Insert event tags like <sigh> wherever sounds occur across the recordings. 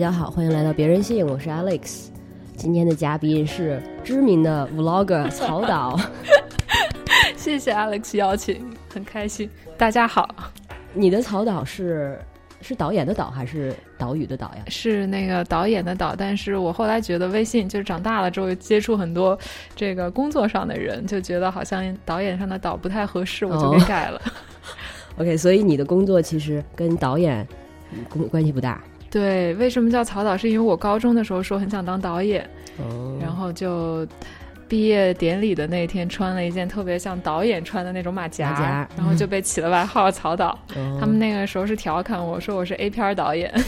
家好，欢迎来到别人信，我是 Alex。今天的嘉宾是知名的 Vlogger <laughs> 曹导。谢谢 Alex 邀请，很开心。大家好，你的曹导是是导演的导还是岛屿的岛呀？是那个导演的导，但是我后来觉得微信就是长大了之后接触很多这个工作上的人，就觉得好像导演上的导不太合适，我就给改了。<laughs> OK，所以你的工作其实跟导演关关系不大。对，为什么叫曹导？是因为我高中的时候说很想当导演，哦，然后就毕业典礼的那天穿了一件特别像导演穿的那种马甲，马甲然后就被起了外号曹导。哦他们那个时候是调侃我说我是 A 片儿导演，<laughs>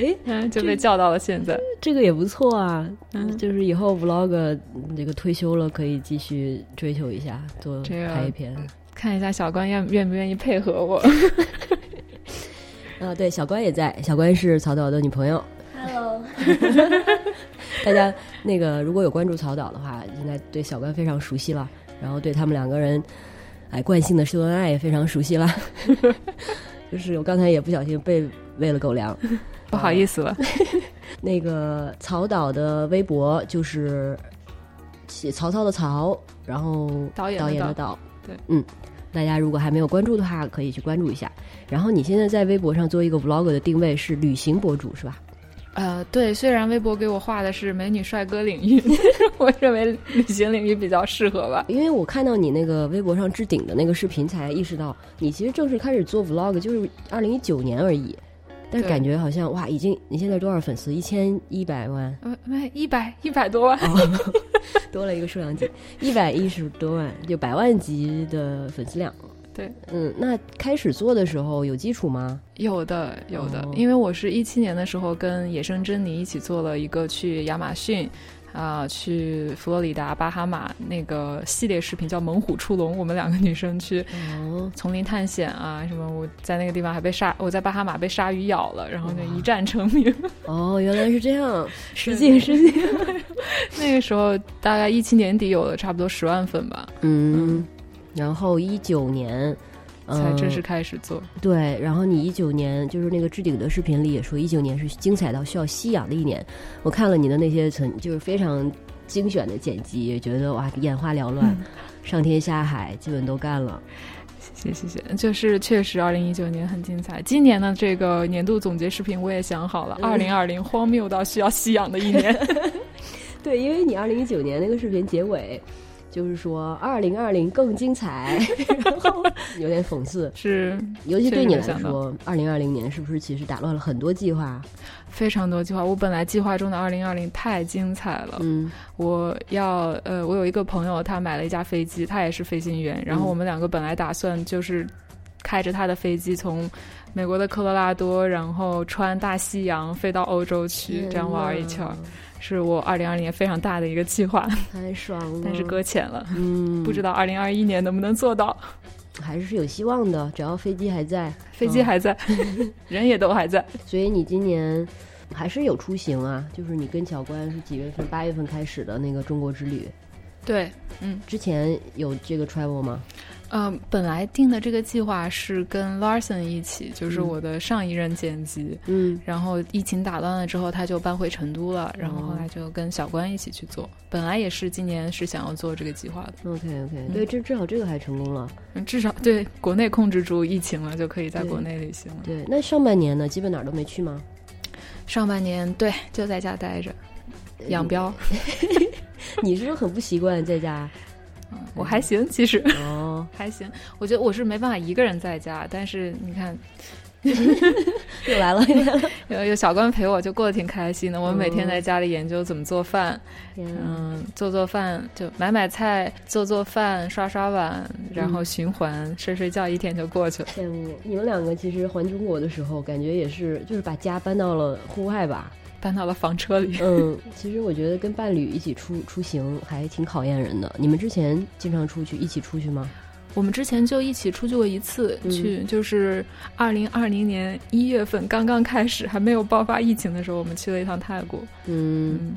哎，嗯，就被叫到了现在。这个也不错啊，嗯就是以后 Vlog 嗯这个退休了可以继续追求一下，做这个拍一篇。看一下小关愿愿不愿意配合我。<laughs> 啊，对，小关也在，小关是曹导的女朋友。Hello，<laughs> 大家那个如果有关注曹导的话，应该对小关非常熟悉了，然后对他们两个人，哎，惯性的秀恩爱也非常熟悉了。<laughs> 就是我刚才也不小心被喂了狗粮。不好意思了，<laughs> 那个曹导的微博就是写曹操的曹，然后导演的导导演的导。对，嗯，大家如果还没有关注的话，可以去关注一下。然后你现在在微博上做一个 vlog 的定位是旅行博主是吧？呃，对，虽然微博给我画的是美女帅哥领域，<laughs> 我认为旅行领域比较适合吧。因为我看到你那个微博上置顶的那个视频，才意识到你其实正式开始做 vlog 就是二零一九年而已，但是感觉好像哇，已经你现在多少粉丝？一千一百万，呃，没一百一百多万，<laughs> 多了一个数量级，一百一十多万，就百万级的粉丝量。对，嗯，那开始做的时候有基础吗？有的有的，哦因为我是一七年的时候跟野生珍妮一起做了一个去亚马逊。啊、去佛罗里达、巴哈马那个系列视频叫《猛虎出笼》，我们两个女生去哦，丛林探险啊，什么我在那个地方还被鲨，我在巴哈马被鲨鱼咬了，然后就一战成名。哦，原来是这样，失敬失敬。那个时候大概一七年底有了差不多十万粉吧，嗯，然后一九年。才正式嗯开始做。对，然后你一九年就是那个置顶的视频里也说，一九年是精彩到需要吸氧的一年。我看了你的那些曾就是非常精选的剪辑，也觉得哇眼花缭乱，上天下海基本都干了。谢谢谢谢，就是确实二零一九年很精彩。今年的这个年度总结视频我也想好了，二零二零荒谬到需要吸氧的一年。<laughs> 对，因为你二零一九年那个视频结尾。就是说，二零二零更精彩，<laughs> 然后有点讽刺，是，尤其对你来说，二零二零年是不是其实打乱了很多计划？非常多计划。我本来计划中的二零二零太精彩了，嗯我要呃，我有一个朋友，他买了一架飞机，他也是飞行员，然后嗯我们两个本来打算就是开着他的飞机从美国的科罗拉多，然后穿大西洋飞到欧洲去，这样玩一圈儿，是我二零二零年非常大的一个计划，<laughs> 太爽了。但是搁浅了，嗯，<laughs> 不知道二零二一年能不能做到。还是有希望的，只要飞机还在，飞机嗯还在，<laughs> 人也都还在。所以你今年还是有出行啊？就是你跟小关是几月份？八月份开始的那个中国之旅，对，嗯之前有这个 travel 吗？嗯、呃本来定的这个计划是跟 Larson 一起，就是嗯我的上一任剪辑。嗯，然后疫情打乱了之后，他就搬回成都了，然后后来就跟小关一起去做。本来也是今年是想要做这个计划的，OK OK，对，这至少这个还成功了。嗯至少对国内控制住疫情了，就可以在国内旅行了。对，那上半年呢，基本哪儿都没去吗？上半年对就在家待着养膘，<laughs> 你是不是很不习惯在家？嗯我还行，其实哦，<laughs> 还行。我觉得我是没办法一个人在家，但是你看 <laughs> 又来了。<laughs> 有有小关陪我，就过得挺开心的。我们每天在家里研究怎么做饭，嗯，做做饭就买买菜，做做饭，刷刷碗，然后循环，睡睡觉，一天就过去了。羡慕你们两个，其实环中国的时候，感觉也是就是把家搬到了户外吧。搬到了房车里。嗯，其实我觉得跟伴侣一起出出行还挺考验人的。你们之前经常出去一起出去吗？我们之前就一起出去过一次，去就是二零二零年一月份刚刚开始还没有爆发疫情的时候，我们去了一趟泰国。嗯，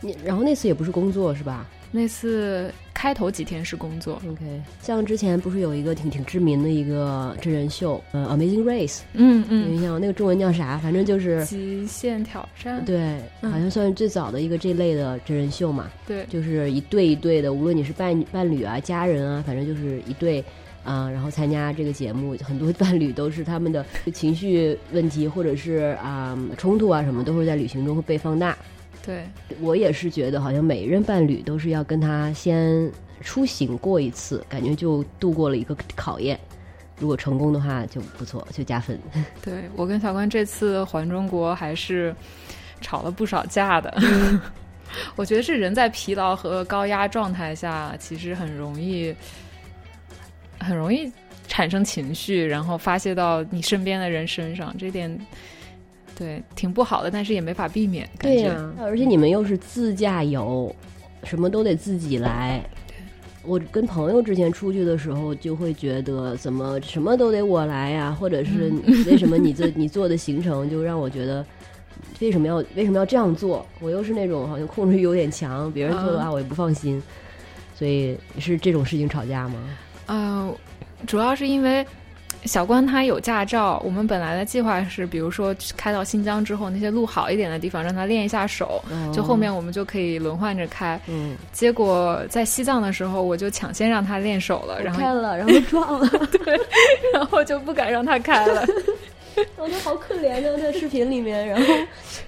你然后那次也不是工作是吧？那次开头几天是工作，OK。像之前不是有一个挺挺知名的一个真人秀，呃，《Amazing Race》，嗯嗯，有印象那个中文叫啥？反正就是极限挑战，对，好像算是最早的一个这类的真人秀嘛。对，就是一对一对的，无论你是伴伴侣啊、家人啊，反正就是一对啊，然后参加这个节目，很多伴侣都是他们的情绪问题或者是啊冲突啊什么，都会在旅行中会被放大。对我也是觉得，好像每一任伴侣都是要跟他先出行过一次，感觉就度过了一个考验。如果成功的话就不错，就加分。<laughs> 对我跟小关这次环中国还是吵了不少架的。<laughs> 我觉得是人在疲劳和高压状态下，其实很容易很容易产生情绪，然后发泄到你身边的人身上。这点。对，挺不好的，但是也没法避免。对呀，而且你们又是自驾游，什么都得自己来。我跟朋友之前出去的时候，就会觉得怎么什么都得我来呀，或者是为什么你这 <laughs> 你做的行程就让我觉得为什么要为什么要这样做？我又是那种好像控制欲有点强，别人做的话我也不放心，所以是这种事情吵架吗？嗯，主要是因为。小关他有驾照，我们本来的计划是，比如说开到新疆之后，那些路好一点的地方让他练一下手，就后面我们就可以轮换着开。嗯，结果在西藏的时候，我就抢先让他练手了，然后开了，然后撞了，<laughs> 对，然后就不敢让他开了。<laughs> 我都好可怜的，在视频里面，然后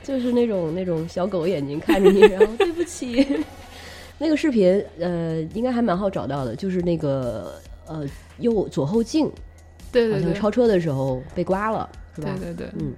就是那种那种小狗眼睛看着你，然后对不起。<laughs> 那个视频呃，应该还蛮好找到的，就是那个呃右左后镜。对对对，超车的时候被刮了，是吧？对对对，嗯，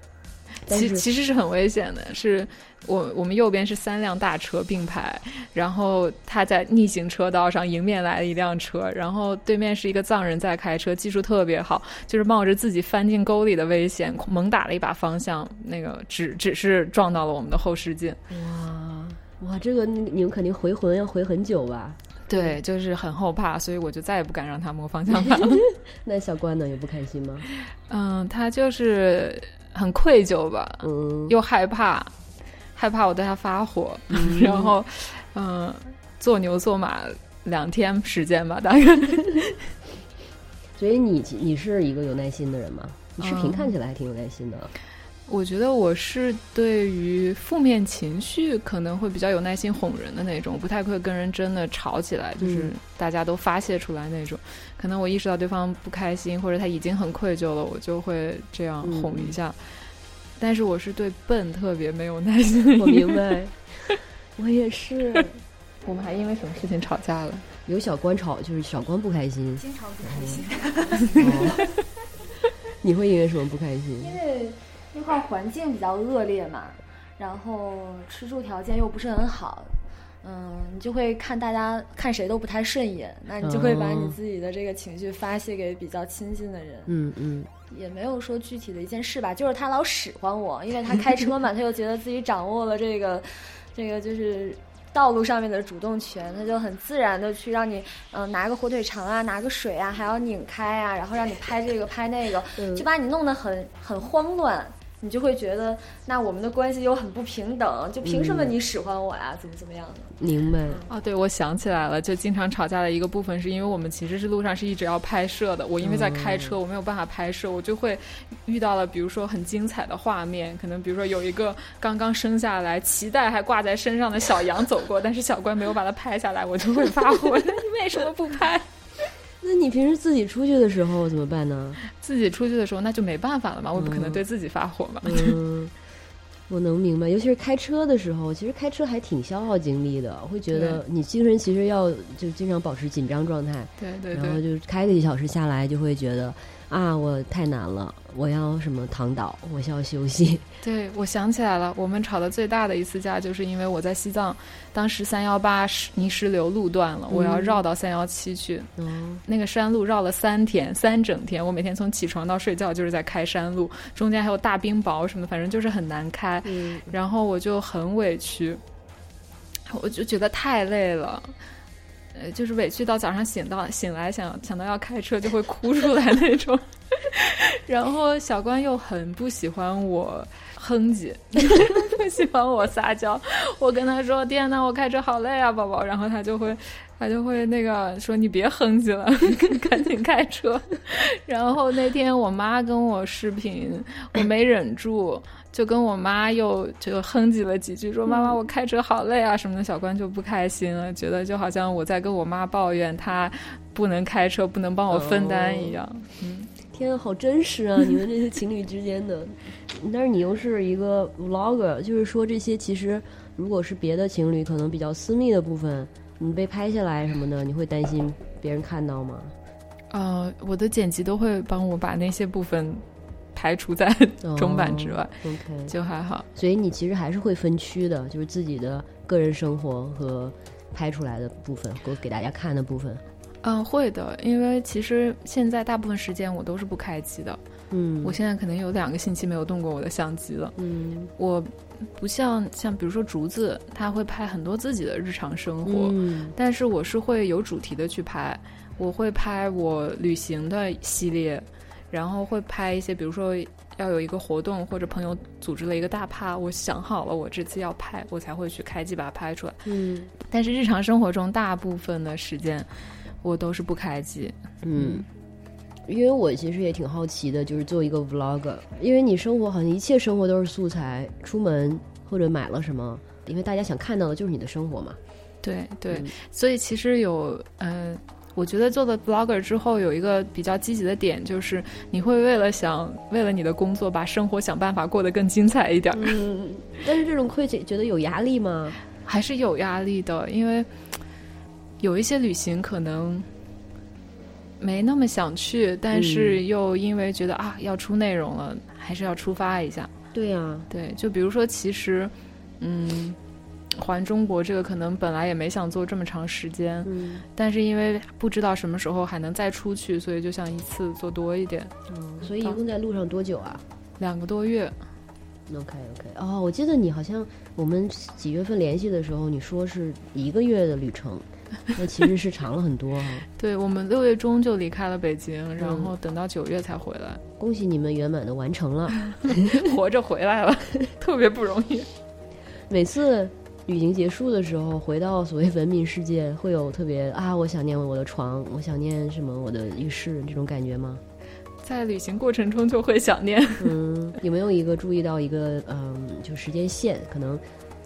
其其实是很危险的。是我我们右边是三辆大车并排，然后他在逆行车道上迎面来了一辆车，然后对面是一个藏人在开车，技术特别好，就是冒着自己翻进沟里的危险，猛打了一把方向，那个只只是撞到了我们的后视镜。哇哇，这个你们肯定回魂要回很久吧？对，就是很后怕，所以我就再也不敢让他摸方向盘。<laughs> 那小关呢？也不开心吗？嗯，他就是很愧疚吧，嗯，又害怕，害怕我对他发火，<laughs> 然后，嗯，做牛做马两天时间吧，大概。<laughs> 所以你你是一个有耐心的人吗？你视频看起来还挺有耐心的。我觉得我是对于负面情绪可能会比较有耐心哄人的那种，不太会跟人真的吵起来，就是大家都发泄出来那种。可能我意识到对方不开心或者他已经很愧疚了，我就会这样哄一下。但是我是对笨特别没有耐心。我明白，<laughs> 我也是。<laughs> 我们还因为什么事情吵架了？有小关吵，就是小关不开心，经常不开心。<laughs> 你会因为什么不开心？因为。那块环境比较恶劣嘛，然后吃住条件又不是很好，嗯，你就会看大家看谁都不太顺眼，那你就会把你自己的这个情绪发泄给比较亲近的人。嗯嗯，也没有说具体的一件事吧，就是他老使唤我，因为他开车嘛，<laughs> 他就觉得自己掌握了这个，这个就是道路上面的主动权，他就很自然的去让你，嗯，拿个火腿肠啊，拿个水啊，还要拧开啊，然后让你拍这个拍那个，就把你弄得很很慌乱。你就会觉得，那我们的关系又很不平等，就凭什么你使唤我呀？怎么怎么样的？明白啊，对，我想起来了，就经常吵架的一个部分，是因为我们其实是路上是一直要拍摄的。我因为在开车，我没有办法拍摄，我就会遇到了，比如说很精彩的画面，可能比如说有一个刚刚生下来脐带还挂在身上的小羊走过，但是小关没有把它拍下来，我就会发火。<laughs> 你为什么不拍？那你平时自己出去的时候怎么办呢？自己出去的时候那就没办法了嘛，我不可能对自己发火嘛。嗯，<laughs> 我能明白，尤其是开车的时候，其实开车还挺消耗精力的，会觉得你精神其实要就经常保持紧张状态。对对对。然后就开个一小时下来，就会觉得。啊，我太难了，我要什么躺倒，我需要休息。<laughs> 对，我想起来了，我们吵的最大的一次架，就是因为我在西藏，当时三幺八泥石流路断了，我要绕到三幺七去。嗯，那个山路绕了三天，三整天，我每天从起床到睡觉就是在开山路，中间还有大冰雹什么的，反正就是很难开。嗯，然后我就很委屈，我就觉得太累了。就是委屈到早上醒到醒来想想到要开车就会哭出来那种。<laughs> 然后小关又很不喜欢我哼唧，<laughs> 不喜欢我撒娇。我跟他说：“天呐，我开车好累啊，宝宝。”然后他就会。他就会那个说你别哼唧了，<laughs> 赶紧开车。然后那天我妈跟我视频，我没忍住，就跟我妈又就哼唧了几句，说妈妈我开车好累啊什么的。小关就不开心了，觉得就好像我在跟我妈抱怨她不能开车，不能帮我分担一样。嗯，天，好真实啊！你们这些情侣之间的，但是你又是一个 vlogger，就是说这些其实如果是别的情侣，可能比较私密的部分。你被拍下来什么的，你会担心别人看到吗？呃，我的剪辑都会帮我把那些部分排除在中版之外，OK，就还好。所以你其实还是会分区的，就是自己的个人生活和拍出来的部分，给给大家看的部分。嗯，会的，因为其实现在大部分时间我都是不开机的。嗯，我现在可能有两个星期没有动过我的相机了。嗯，我。不像像比如说竹子，他会拍很多自己的日常生活，但是我是会有主题的去拍，我会拍我旅行的系列，然后会拍一些比如说要有一个活动或者朋友组织了一个大趴，我想好了我这次要拍，我才会去开机把它拍出来。嗯，但是日常生活中大部分的时间我都是不开机。嗯。因为我其实也挺好奇的，就是做一个 vlog，因为你生活好像一切生活都是素材，出门或者买了什么，因为大家想看到的就是你的生活嘛。对对，所以其实有，嗯，我觉得做了 blogger 之后有一个比较积极的点，就是你会为了想为了你的工作把生活想办法过得更精彩一点。嗯，但是这种会觉觉得有压力吗？<laughs> 还是有压力的，因为有一些旅行可能。没那么想去，但是又因为觉得啊要出内容了，还是要出发一下。对呀，对，就比如说，其实，嗯，环中国这个可能本来也没想做这么长时间，嗯，但是因为不知道什么时候还能再出去，所以就想一次做多一点。嗯，所以一共在路上多久啊？两个多月。OK OK，哦，我记得你好像我们几月份联系的时候，你说是一个月的旅程。<laughs> 那其实是长了很多哈。对我们六月中就离开了北京，然后等到九月才回来。恭喜你们圆满的完成了，<laughs> 活着回来了，<laughs> 特别不容易。每次旅行结束的时候，回到所谓文明世界，会有特别啊，我想念我的床，我想念什么我的浴室这种感觉吗？在旅行过程中就会想念。嗯，有没有一个注意到一个嗯，就时间线可能？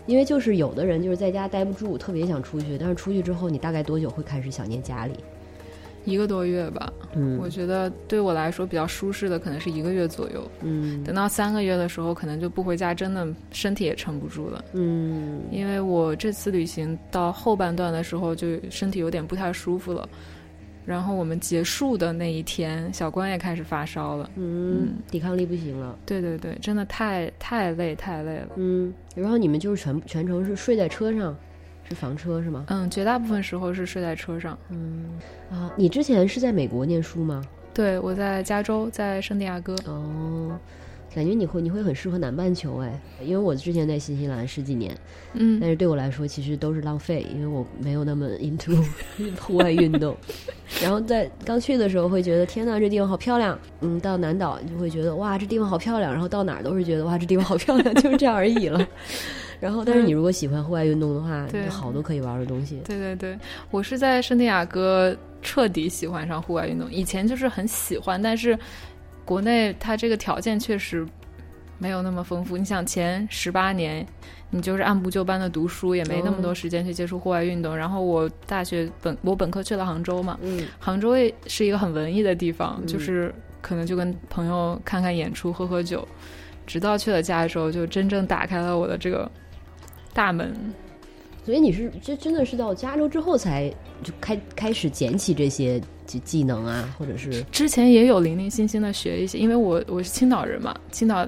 因为就是有的人就是在家待不住，特别想出去，但是出去之后，你大概多久会开始想念家里？一个多月吧。嗯，我觉得对我来说比较舒适的可能是一个月左右。嗯，等到三个月的时候，可能就不回家，真的身体也撑不住了。嗯，因为我这次旅行到后半段的时候，就身体有点不太舒服了。然后我们结束的那一天，小关也开始发烧了，嗯，抵抗力不行了。对对对，真的太太累太累了。嗯，然后你们就是全全程是睡在车上，是房车是吗？嗯，绝大部分时候是睡在车上。嗯啊，你之前是在美国念书吗？对，我在加州，在圣地亚哥。哦。感觉你会你会很适合南半球哎，因为我之前在新西兰十几年，嗯，但是对我来说其实都是浪费，因为我没有那么 into <laughs> 户外运动。然后在刚去的时候会觉得天呐，这地方好漂亮，嗯，到南岛就会觉得哇，这地方好漂亮，然后到哪儿都是觉得哇，这地方好漂亮，就是这样而已了。然后，但是你如果喜欢户外运动的话，有好多可以玩的东西。对对对，我是在圣地亚哥彻底喜欢上户外运动，以前就是很喜欢，但是。国内它这个条件确实没有那么丰富。你想前十八年，你就是按部就班的读书，也没那么多时间去接触户外运动。然后我大学本我本科去了杭州嘛，嗯，杭州也是一个很文艺的地方，就是可能就跟朋友看看演出、喝喝酒。直到去了加州，就真正打开了我的这个大门。所以你是这真的是到加州之后才就开开始捡起这些技技能啊，或者是之前也有零零星星的学一些，因为我我是青岛人嘛，青岛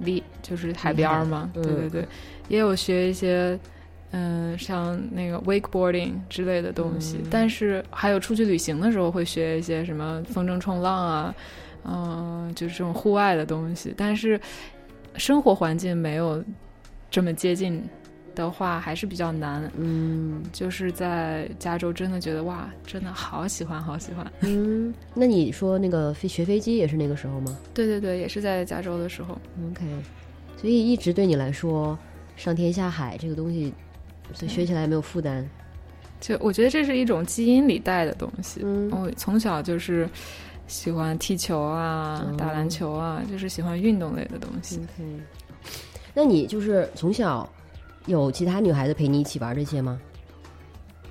离就是海边嘛，对对对，也有学一些嗯像那个 wakeboarding 之类的东西，但是还有出去旅行的时候会学一些什么风筝冲浪啊，嗯，就是这种户外的东西，但是生活环境没有这么接近。的话还是比较难。嗯就是在加州，真的觉得哇，真的好喜欢，好喜欢。嗯，那你说那个飞学飞机也是那个时候吗对对对，也是在加州的时候。？OK，所以一直对你来说，上天下海这个东西，所以学起来没有负担。就我觉得这是一种基因里带的东西。嗯我从小就是喜欢踢球啊、哦打篮球啊，就是喜欢运动类的东西。OK，那你就是从小有其他女孩子陪你一起玩这些吗？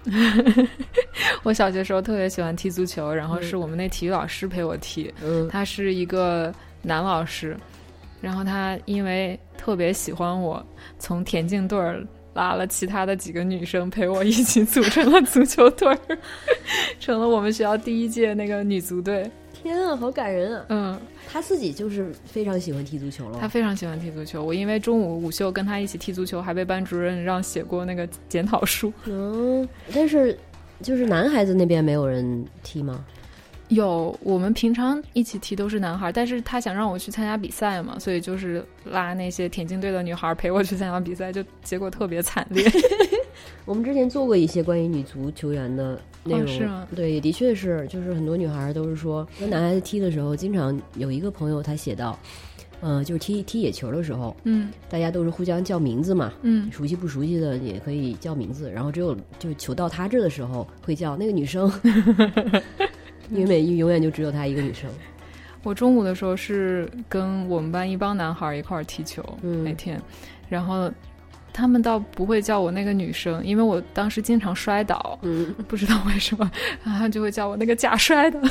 <laughs> 我小学时候特别喜欢踢足球，然后嗯是我们那体育老师陪我踢，嗯他是一个男老师，然后他因为特别喜欢我，从田径队儿拉了其他的几个女生陪我一起组成了足球队儿，<laughs> 成了我们学校第一届那个女足队。天啊，好感人啊！嗯，他自己就是非常喜欢踢足球了。他非常喜欢踢足球。我因为中午午休跟他一起踢足球，还被班主任让写过那个检讨书。嗯，但是就是男孩子那边没有人踢吗？有，我们平常一起踢都是男孩，但是他想让我去参加比赛嘛，所以就是拉那些田径队的女孩陪我去参加比赛，就结果特别惨烈。我们之前做过一些关于女足球员的内容，哦是吗对，也的确是，就是很多女孩都是说，跟男孩子踢的时候，经常有一个朋友他写到，呃，就是踢踢野球的时候，嗯大家都是互相叫名字嘛，嗯，熟悉不熟悉的也可以叫名字，然后只有就是球到他这的时候会叫那个女生，<laughs> 因为每永远就只有她一个女生。<laughs> 我中午的时候是跟我们班一帮男孩一块儿踢球，嗯每天，然后他们倒不会叫我那个女生，因为我当时经常摔倒，嗯，不知道为什么，然后就会叫我那个假摔的。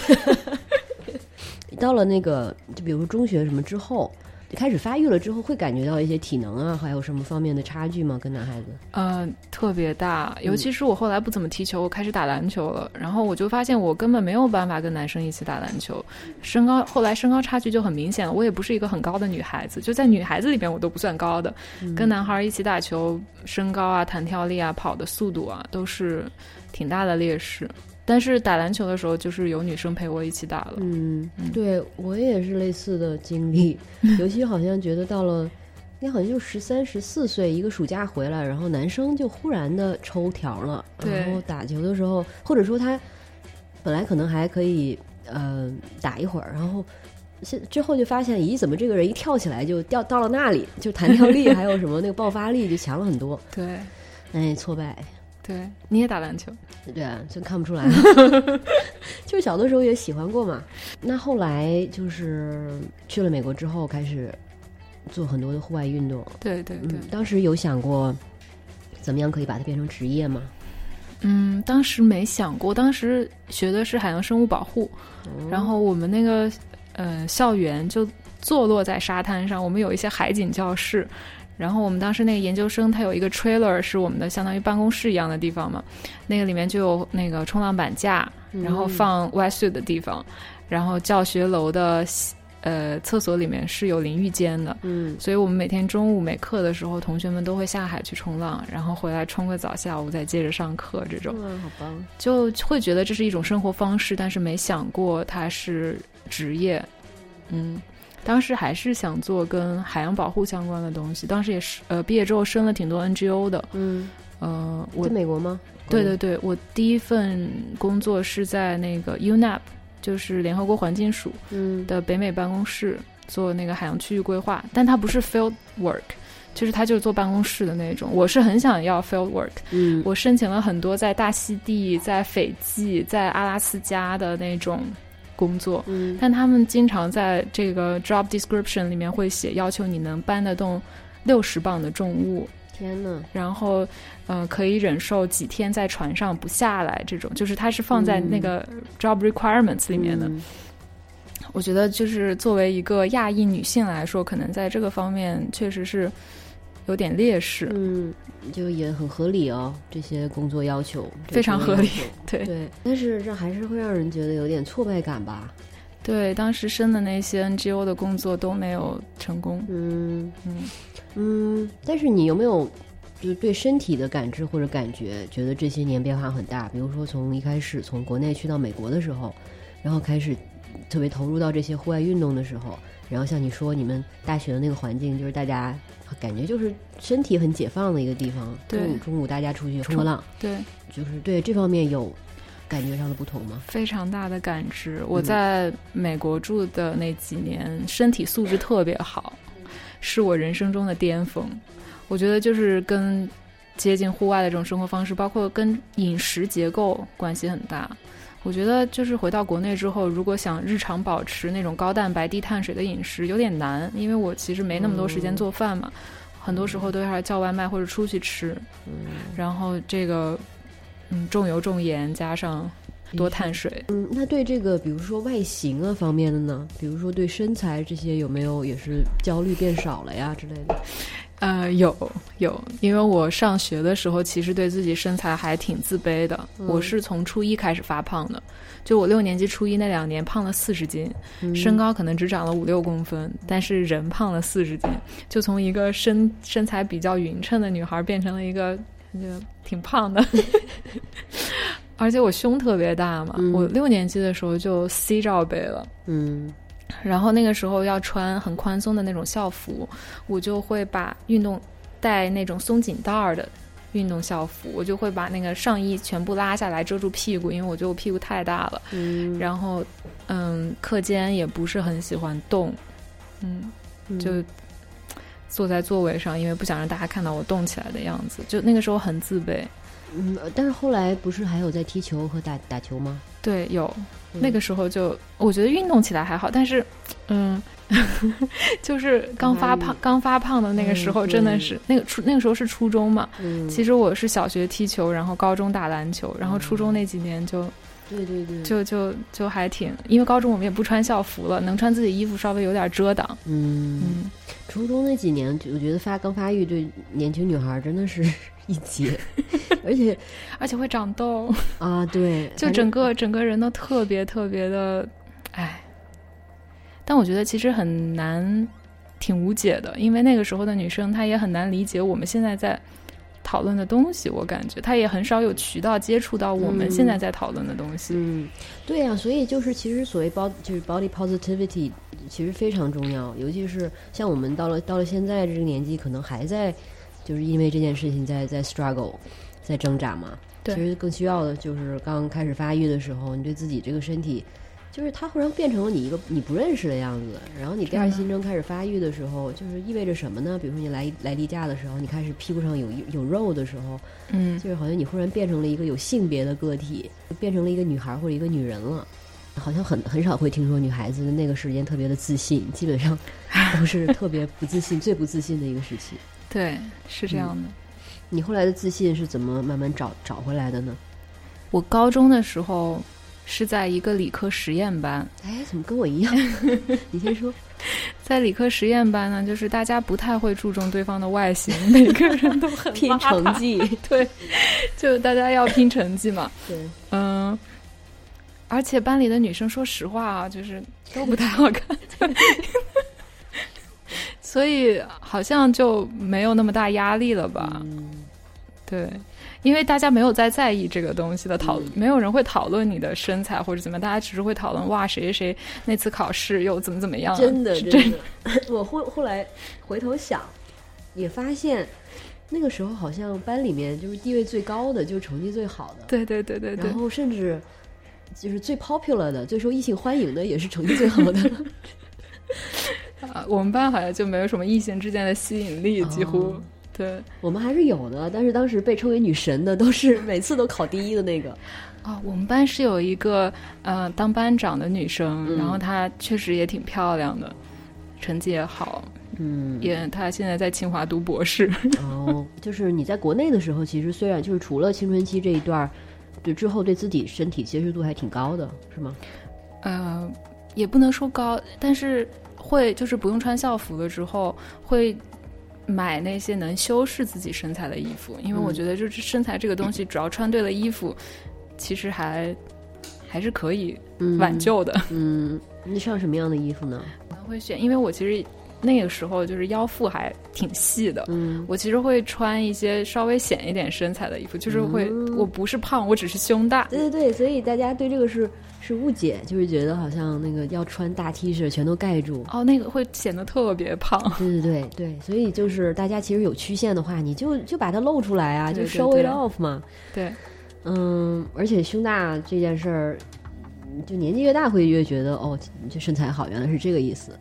<laughs> 到了那个就比如中学什么之后，开始发育了之后，会感觉到一些体能啊，还有什么方面的差距吗？跟男孩子？嗯，特别大，尤其是我后来不怎么踢球，我开始打篮球了，然后我就发现我根本没有办法跟男生一起打篮球，身高后来身高差距就很明显了。我也不是一个很高的女孩子，就在女孩子里边我都不算高的，跟男孩一起打球，身高啊、弹跳力啊、跑的速度啊都是挺大的劣势。但是打篮球的时候，就是有女生陪我一起打了。嗯嗯，对我也是类似的经历，<laughs> 尤其好像觉得到了，应该好像就十三、十四岁，一个暑假回来，然后男生就忽然的抽条了，对然后打球的时候，或者说他本来可能还可以呃打一会儿，然后。现之后就发现，咦，怎么这个人一跳起来就掉到了那里，就弹跳力 <laughs> 还有什么那个爆发力就强了很多。对哎，挫败，对，你也打篮球？对啊，真看不出来。<laughs> 就小的时候也喜欢过嘛。那后来就是去了美国之后，开始做很多的户外运动。对对对嗯，，当时有想过怎么样可以把它变成职业吗？嗯，当时没想过，当时学的是海洋生物保护，然后我们那个呃校园就坐落在沙滩上，我们有一些海景教室。然后我们当时那个研究生，他有一个 trailer 是我们的相当于办公室一样的地方嘛，那个里面就有那个冲浪板架，然后放 wetsuit 的地方，然后教学楼的呃厕所里面是有淋浴间的，嗯所以我们每天中午没课的时候，同学们都会下海去冲浪，然后回来冲个澡，下午再接着上课这种。嗯，好棒！就会觉得这是一种生活方式，但是没想过它是职业。嗯，当时还是想做跟海洋保护相关的东西。当时也是呃，毕业之后申了挺多 NGO 的。嗯，呃，我在美国吗？对对对，我第一份工作是在那个 UNEP，就是联合国环境署嗯的北美办公室做那个海洋区域规划，但它不是 field work。就是它就是坐办公室的那种，我是很想要 field work，嗯我申请了很多在大溪地、在斐济、在阿拉斯加的那种工作，嗯。但他们经常在这个 job description 里面会写要求你能搬得动六十磅的重物，天呐，然后呃可以忍受几天在船上不下来这种，就是它是放在那个 job requirements 里面的。嗯。我觉得就是作为一个亚裔女性来说，可能在这个方面确实是有点劣势。嗯，就也很合理哦，这些工作要求非常合理。对对，但是这还是会让人觉得有点挫败感吧？对，当时申的那些 NGO 的工作都没有成功。嗯嗯，嗯，但是你有没有就对身体的感知或者感觉，觉得这些年变化很大？比如说从一开始从国内去到美国的时候，然后开始特别投入到这些户外运动的时候，然后像你说你们大学的那个环境，就是大家感觉就是身体很解放的一个地方。对中午大家出去冲个浪，对，就是对这方面有感觉上的不同吗？非常大的感知。我在美国住的那几年，身体素质特别好，是我人生中的巅峰。我觉得就是跟接近户外的这种生活方式，包括跟饮食结构关系很大。我觉得就是回到国内之后，如果想日常保持那种高蛋白、低碳水的饮食，有点难，因为我其实没那么多时间做饭嘛，很多时候都要叫外卖或者出去吃。嗯然后这个，嗯，重油重盐加上多碳水，嗯，那对这个比如说外形啊方面的呢，比如说对身材这些有没有也是焦虑变少了呀之类的？呃，有有，因为我上学的时候，其实对自己身材还挺自卑的。嗯我是从初一开始发胖的，就我六年级初一那两年胖了四十斤，身高可能只长了五六公分，但是人胖了四十斤，就从一个身身材比较匀称的女孩变成了一个就挺胖的。<laughs> 而且我胸特别大嘛，嗯我六年级的时候就 C 罩杯了。嗯然后那个时候要穿很宽松的那种校服，我就会把运动带那种松紧带儿的运动校服，我就会把那个上衣全部拉下来遮住屁股，因为我觉得我屁股太大了。嗯，然后，嗯，课间也不是很喜欢动，嗯，就坐在座位上，因为不想让大家看到我动起来的样子。就那个时候很自卑。嗯，但是后来不是还有在踢球和打打球吗？对，有嗯那个时候就我觉得运动起来还好，但是，<tsk> 嗯，<laughs> 就是刚发胖刚发胖的那个时候，嗯真的是、那个初那个时候是初中嘛。嗯，其实我是小学踢球，然后高中打篮球，然后初中那几年就对对对，就就就还挺，因为高中我们也不穿校服了，能穿自己衣服稍微有点遮挡。嗯，嗯，初中那几年，我觉得发刚发育对年轻女孩真的是 <laughs> 一劫，而且而且会长痘，啊，对，<laughs> 就整个整个人都特别特别的，哎。但我觉得其实很难，挺无解的，因为那个时候的女生她也很难理解我们现在在讨论的东西，我感觉她也很少有渠道接触到我们嗯现在在讨论的东西。嗯，对呀、所以就是其实所谓 body 就是 body positivity 其实非常重要，尤其是像我们到了到了现在这个年纪，可能还在就是因为这件事情在在 struggle，在挣扎嘛。对其实更需要的就是刚开始发育的时候，你对自己这个身体，就是它忽然变成了你一个你不认识的样子。然后你第二真的新生开始发育的时候，就是意味着什么呢？比如说你来来例假的时候，你开始屁股上有有肉的时候，嗯，就是好像你忽然变成了一个有性别的个体，变成了一个女孩或者一个女人了。好像很很少会听说女孩子的那个时间特别的自信，基本上 <laughs> 都是特别不自信、最不自信的一个时期。<laughs> 对，是这样的。你后来的自信是怎么慢慢找找回来的呢？我高中的时候是在一个理科实验班，哎，怎么跟我一样？<laughs> 你先说。在理科实验班呢，就是大家不太会注重对方的外形，每个人都很拼成绩，对，就大家要拼成绩嘛。对，嗯，而且班里的女生，说实话啊，就是都不太好看，<laughs> 所以好像就没有那么大压力了吧？嗯对，因为大家没有在在意这个东西的讨，嗯没有人会讨论你的身材或者怎么样，大家只是会讨论哇谁谁谁那次考试又怎么怎么样啊、真的是真的。<laughs> 我后后来回头想，也发现那个时候好像班里面就是地位最高的，就是成绩最好的，对对对对对然，后甚至就是最 popular 的、最受异性欢迎的，也是成绩最好的。<laughs> 啊，我们班好像就没有什么异性之间的吸引力，几乎、哦对。我们还是有的，但是当时被称为女神的，都是每次都考第一的那个。啊、<laughs> 我们班是有一个呃当班长的女生，嗯然后她确实也挺漂亮的，成绩也好，嗯，也她现在在清华读博士。哦，就是你在国内的时候，其实虽然就是除了青春期这一段儿，对之后对自己身体接受度还挺高的，是吗？呃，也不能说高，但是会就是不用穿校服了之后会。买那些能修饰自己身材的衣服，因为我嗯觉得就是身材这个东西，只要穿对了衣服，其实还还是可以嗯，挽救的。嗯，你上什么样的衣服呢？我会选，因为我其实那个时候就是腰腹还挺细的，嗯，我其实会穿一些稍微显一点身材的衣服，就是会，嗯我不是胖，我只是胸大。对对对，所以大家对这个是是误解，就是觉得好像那个要穿大 T 恤全都盖住。哦，那个会显得特别胖。对对对对，所以就是大家其实有曲线的话，你就就把它露出来啊，就对对 show it off 嘛。对，嗯，而且胸大这件事儿，就年纪越大会越觉得哦，这身材好，原来是这个意思。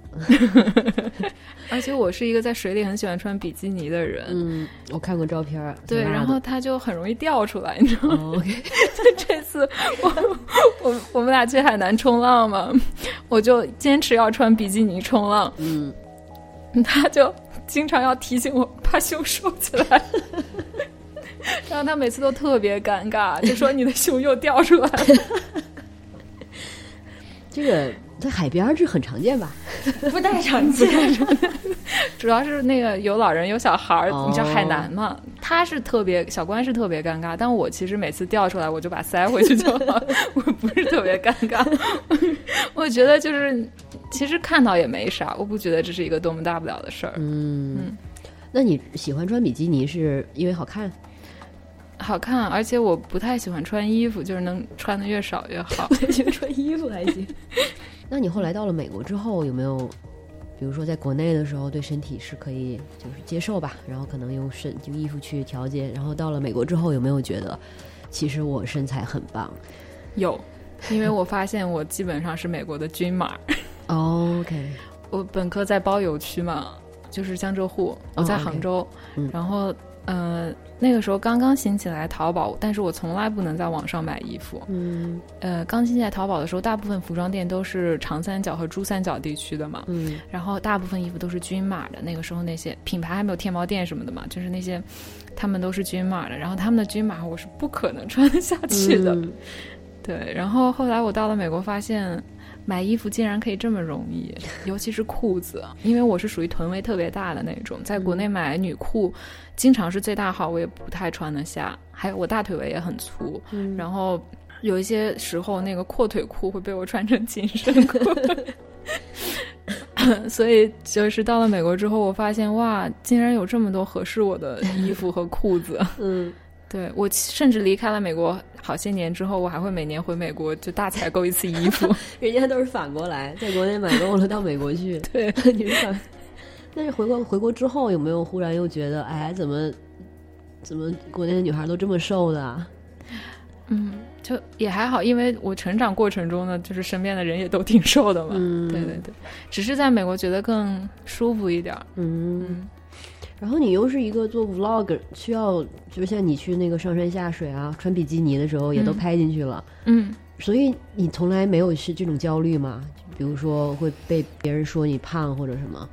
<laughs> 而且我是一个在水里很喜欢穿比基尼的人。嗯，我看过照片儿，对，然后它就很容易掉出来，你知道吗？哦 OK，<laughs> 这次我我我们俩去海南冲浪嘛，我就坚持要穿比基尼冲浪，嗯，他就经常要提醒我把胸收起来，<laughs> 然后他每次都特别尴尬，就说你的胸又掉出来了。这个在海边儿这很常见吧？不太常 <laughs> 见。<laughs> 主要是那个有老人有小孩儿，哦你知道海南嘛，他是特别小关是特别尴尬，但我其实每次掉出来我就把它塞回去就好，<laughs> 我不是特别尴尬。我觉得就是其实看到也没啥，我不觉得这是一个多么大不了的事儿。嗯嗯那你喜欢穿比基尼是因为好看？好看，而且我不太喜欢穿衣服，就是能穿的越少越好。<laughs> 觉得穿衣服还行。<laughs> 那你后来到了美国之后，有没有，比如说在国内的时候对身体是可以就是接受吧，然后可能用身就衣服去调节，然后到了美国之后，有没有觉得其实我身材很棒、有，因为我发现我基本上是美国的均码。哦 o k 我本科在包邮区嘛，就是江浙沪，我在哦，OK 杭州，嗯然后呃那个时候刚刚兴起来淘宝，但是我从来不能在网上买衣服。嗯呃，刚兴起来淘宝的时候，大部分服装店都是长三角和珠三角地区的嘛，嗯然后大部分衣服都是均码的。那个时候那些品牌还没有天猫店什么的嘛，就是那些他们都是均码的，然后他们的均码我是不可能穿得下去的。嗯对，然后后来我到了美国，发现买衣服竟然可以这么容易，<laughs> 尤其是裤子，因为我是属于臀围特别大的那种，在国内买女裤，经常是最大号，我也不太穿得下，还有我大腿围也很粗，嗯然后有一些时候那个阔腿裤会被我穿成紧身裤。<laughs> <laughs> 所以就是到了美国之后，我发现哇，竟然有这么多合适我的衣服和裤子。嗯对我甚至离开了美国好些年之后，我还会每年回美国就大采购一次衣服。<laughs> 人家都是反过来，在国内买够了到美国去。<laughs> 对，<laughs> 你是反。但是回国回国之后，有没有忽然又觉得，哎，怎么怎么国内的女孩都这么瘦的啊？嗯，就也还好，因为我成长过程中呢，就是身边的人也都挺瘦的嘛。嗯对对对，只是在美国觉得更舒服一点。嗯，然后你又是一个做 vlog，需要就像你去那个上山下水啊，穿比基尼的时候也都嗯拍进去了，嗯，所以你从来没有是这种焦虑吗？比如说会被别人说你胖或者什么？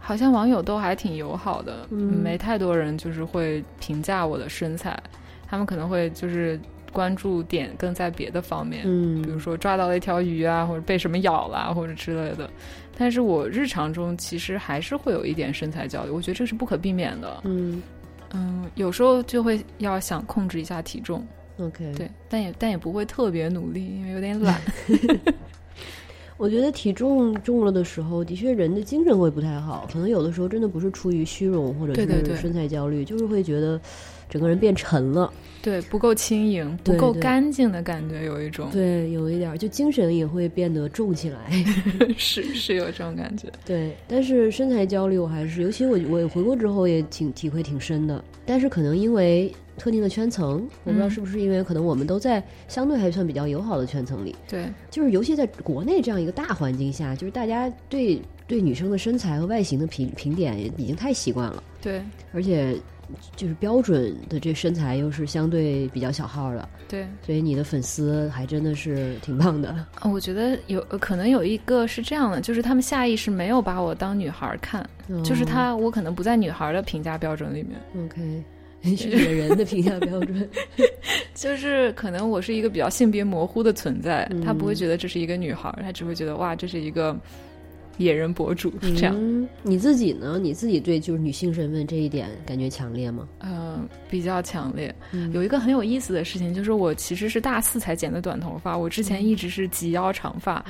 好像网友都还挺友好的，嗯没太多人就是会评价我的身材，他们可能会就是关注点更在别的方面。嗯，比如说抓到了一条鱼啊，或者被什么咬了，或者之类的。但是我日常中其实还是会有一点身材焦虑，我觉得这是不可避免的。嗯嗯，有时候就会要想控制一下体重，，OK，对，但也但也不会特别努力，因为有点懒。<laughs> 我觉得体重重了的时候，的确人的精神会不太好，可能有的时候真的不是出于虚荣或者对对对是身材焦虑，就是会觉得整个人变沉了。对，不够轻盈，不够干净的感觉，有一种对，有一点儿，就精神也会变得重起来。<laughs> 是是有这种感觉。对，但是身材焦虑我还是，尤其我我回国之后也挺体会挺深的。但是可能因为特定的圈层，我不知道嗯是不是因为可能我们都在相对还算比较友好的圈层里，对，就是尤其在国内这样一个大环境下，就是大家对对女生的身材和外形的评评点也已经太习惯了，对，而且就是标准的这身材又是相对比较小号的，对。所以你的粉丝还真的是挺棒的。啊我觉得有呃可能有一个是这样的，就是他们下意识没有把我当女孩儿看，就是哦他我可能不在女孩儿的评价标准里面，OK，<laughs> 是你的人的评价标准。<laughs> 就是可能我是一个比较性别模糊的存在，嗯他不会觉得这是一个女孩儿，他只会觉得哇，这是一个野人博主这样。嗯，你自己呢？你自己对就是女性身份这一点感觉强烈吗？嗯、比较强烈。嗯有一个很有意思的事情，就是我其实是大四才剪的短头发，我之前一直是及腰长发。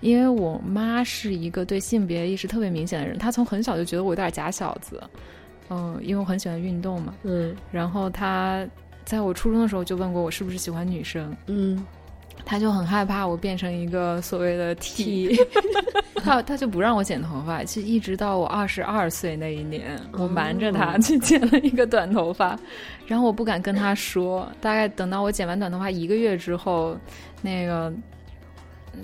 因为我妈是一个对性别意识特别明显的人，她从很小就觉得我有点假小子，嗯，因为我很喜欢运动嘛，嗯然后她在我初中的时候就问过我是不是喜欢女生，嗯，她就很害怕我变成一个所谓的 T，<laughs> 他他就不让我剪头发，其实一直到我二十二岁那一年，我瞒着她哦去剪了一个短头发，然后我不敢跟他说，大概等到我剪完短头发一个月之后，那个。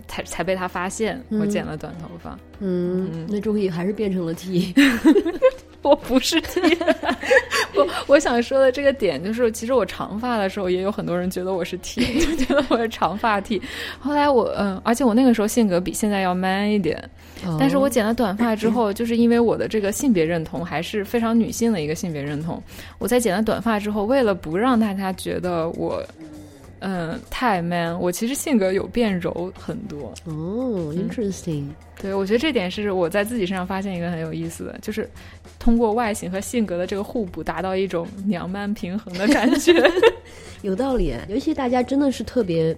才才被他发现我剪了短头发，嗯，那终于还是变成了 T。<laughs> 我不是 T。<laughs> 我我想说的这个点就是，其实我长发的时候，也有很多人觉得我是 T，就觉得我是长发 T。<laughs> 后来我嗯，而且我那个时候性格比现在要 man 一点，哦但是我剪了短发之后，就是因为我的这个性别认同还是非常女性的一个性别认同。我在剪了短发之后，为了不让大家觉得我嗯太 man，我其实性格有变柔很多。哦，interesting。对，我觉得这点是我在自己身上发现一个很有意思的，就是通过外形和性格的这个互补，达到一种娘 man 平衡的感觉。<laughs> 有道理，尤其大家真的是特别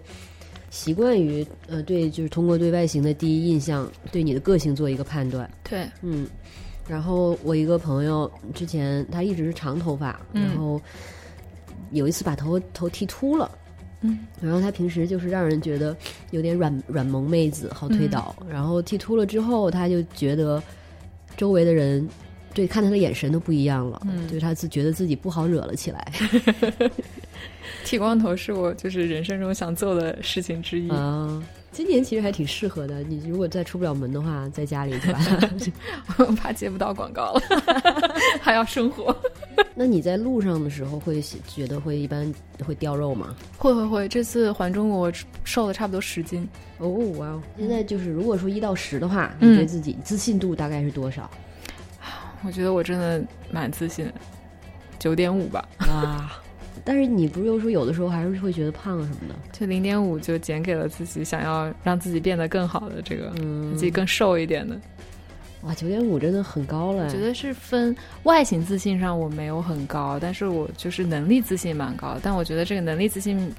习惯于呃，对，就是通过对外形的第一印象，对你的个性做一个判断。对，嗯，然后我一个朋友之前他一直是长头发，嗯然后有一次把头头剃秃了。嗯，然后他平时就是让人觉得有点软软萌妹子，好推倒。然后剃秃了之后，他就觉得周围的人对看他的眼神都不一样了，嗯就是他自觉得自己不好惹了起来。<laughs> 剃光头是我就是人生中想做的事情之一。啊，今年其实还挺适合的。你如果再出不了门的话，在家里就把它。<laughs> 我怕接不到广告了，<laughs> 还要生活。那你在路上的时候会觉得会一般会掉肉吗？会会会，这次环中国我瘦了差不多十斤。哦，哇哦！现在就是如果说一到十的话，嗯你对自己自信度大概是多少？我觉得我真的蛮自信的，九点五吧，<laughs> 啊！但是你不是又说有的时候还是会觉得胖什么的？就零点五就减给了自己想要让自己变得更好的这个，嗯自己更瘦一点的。哇，九点五真的很高了。我觉得是分外形自信上我没有很高，但是我就是能力自信蛮高。但我觉得这个能力自信，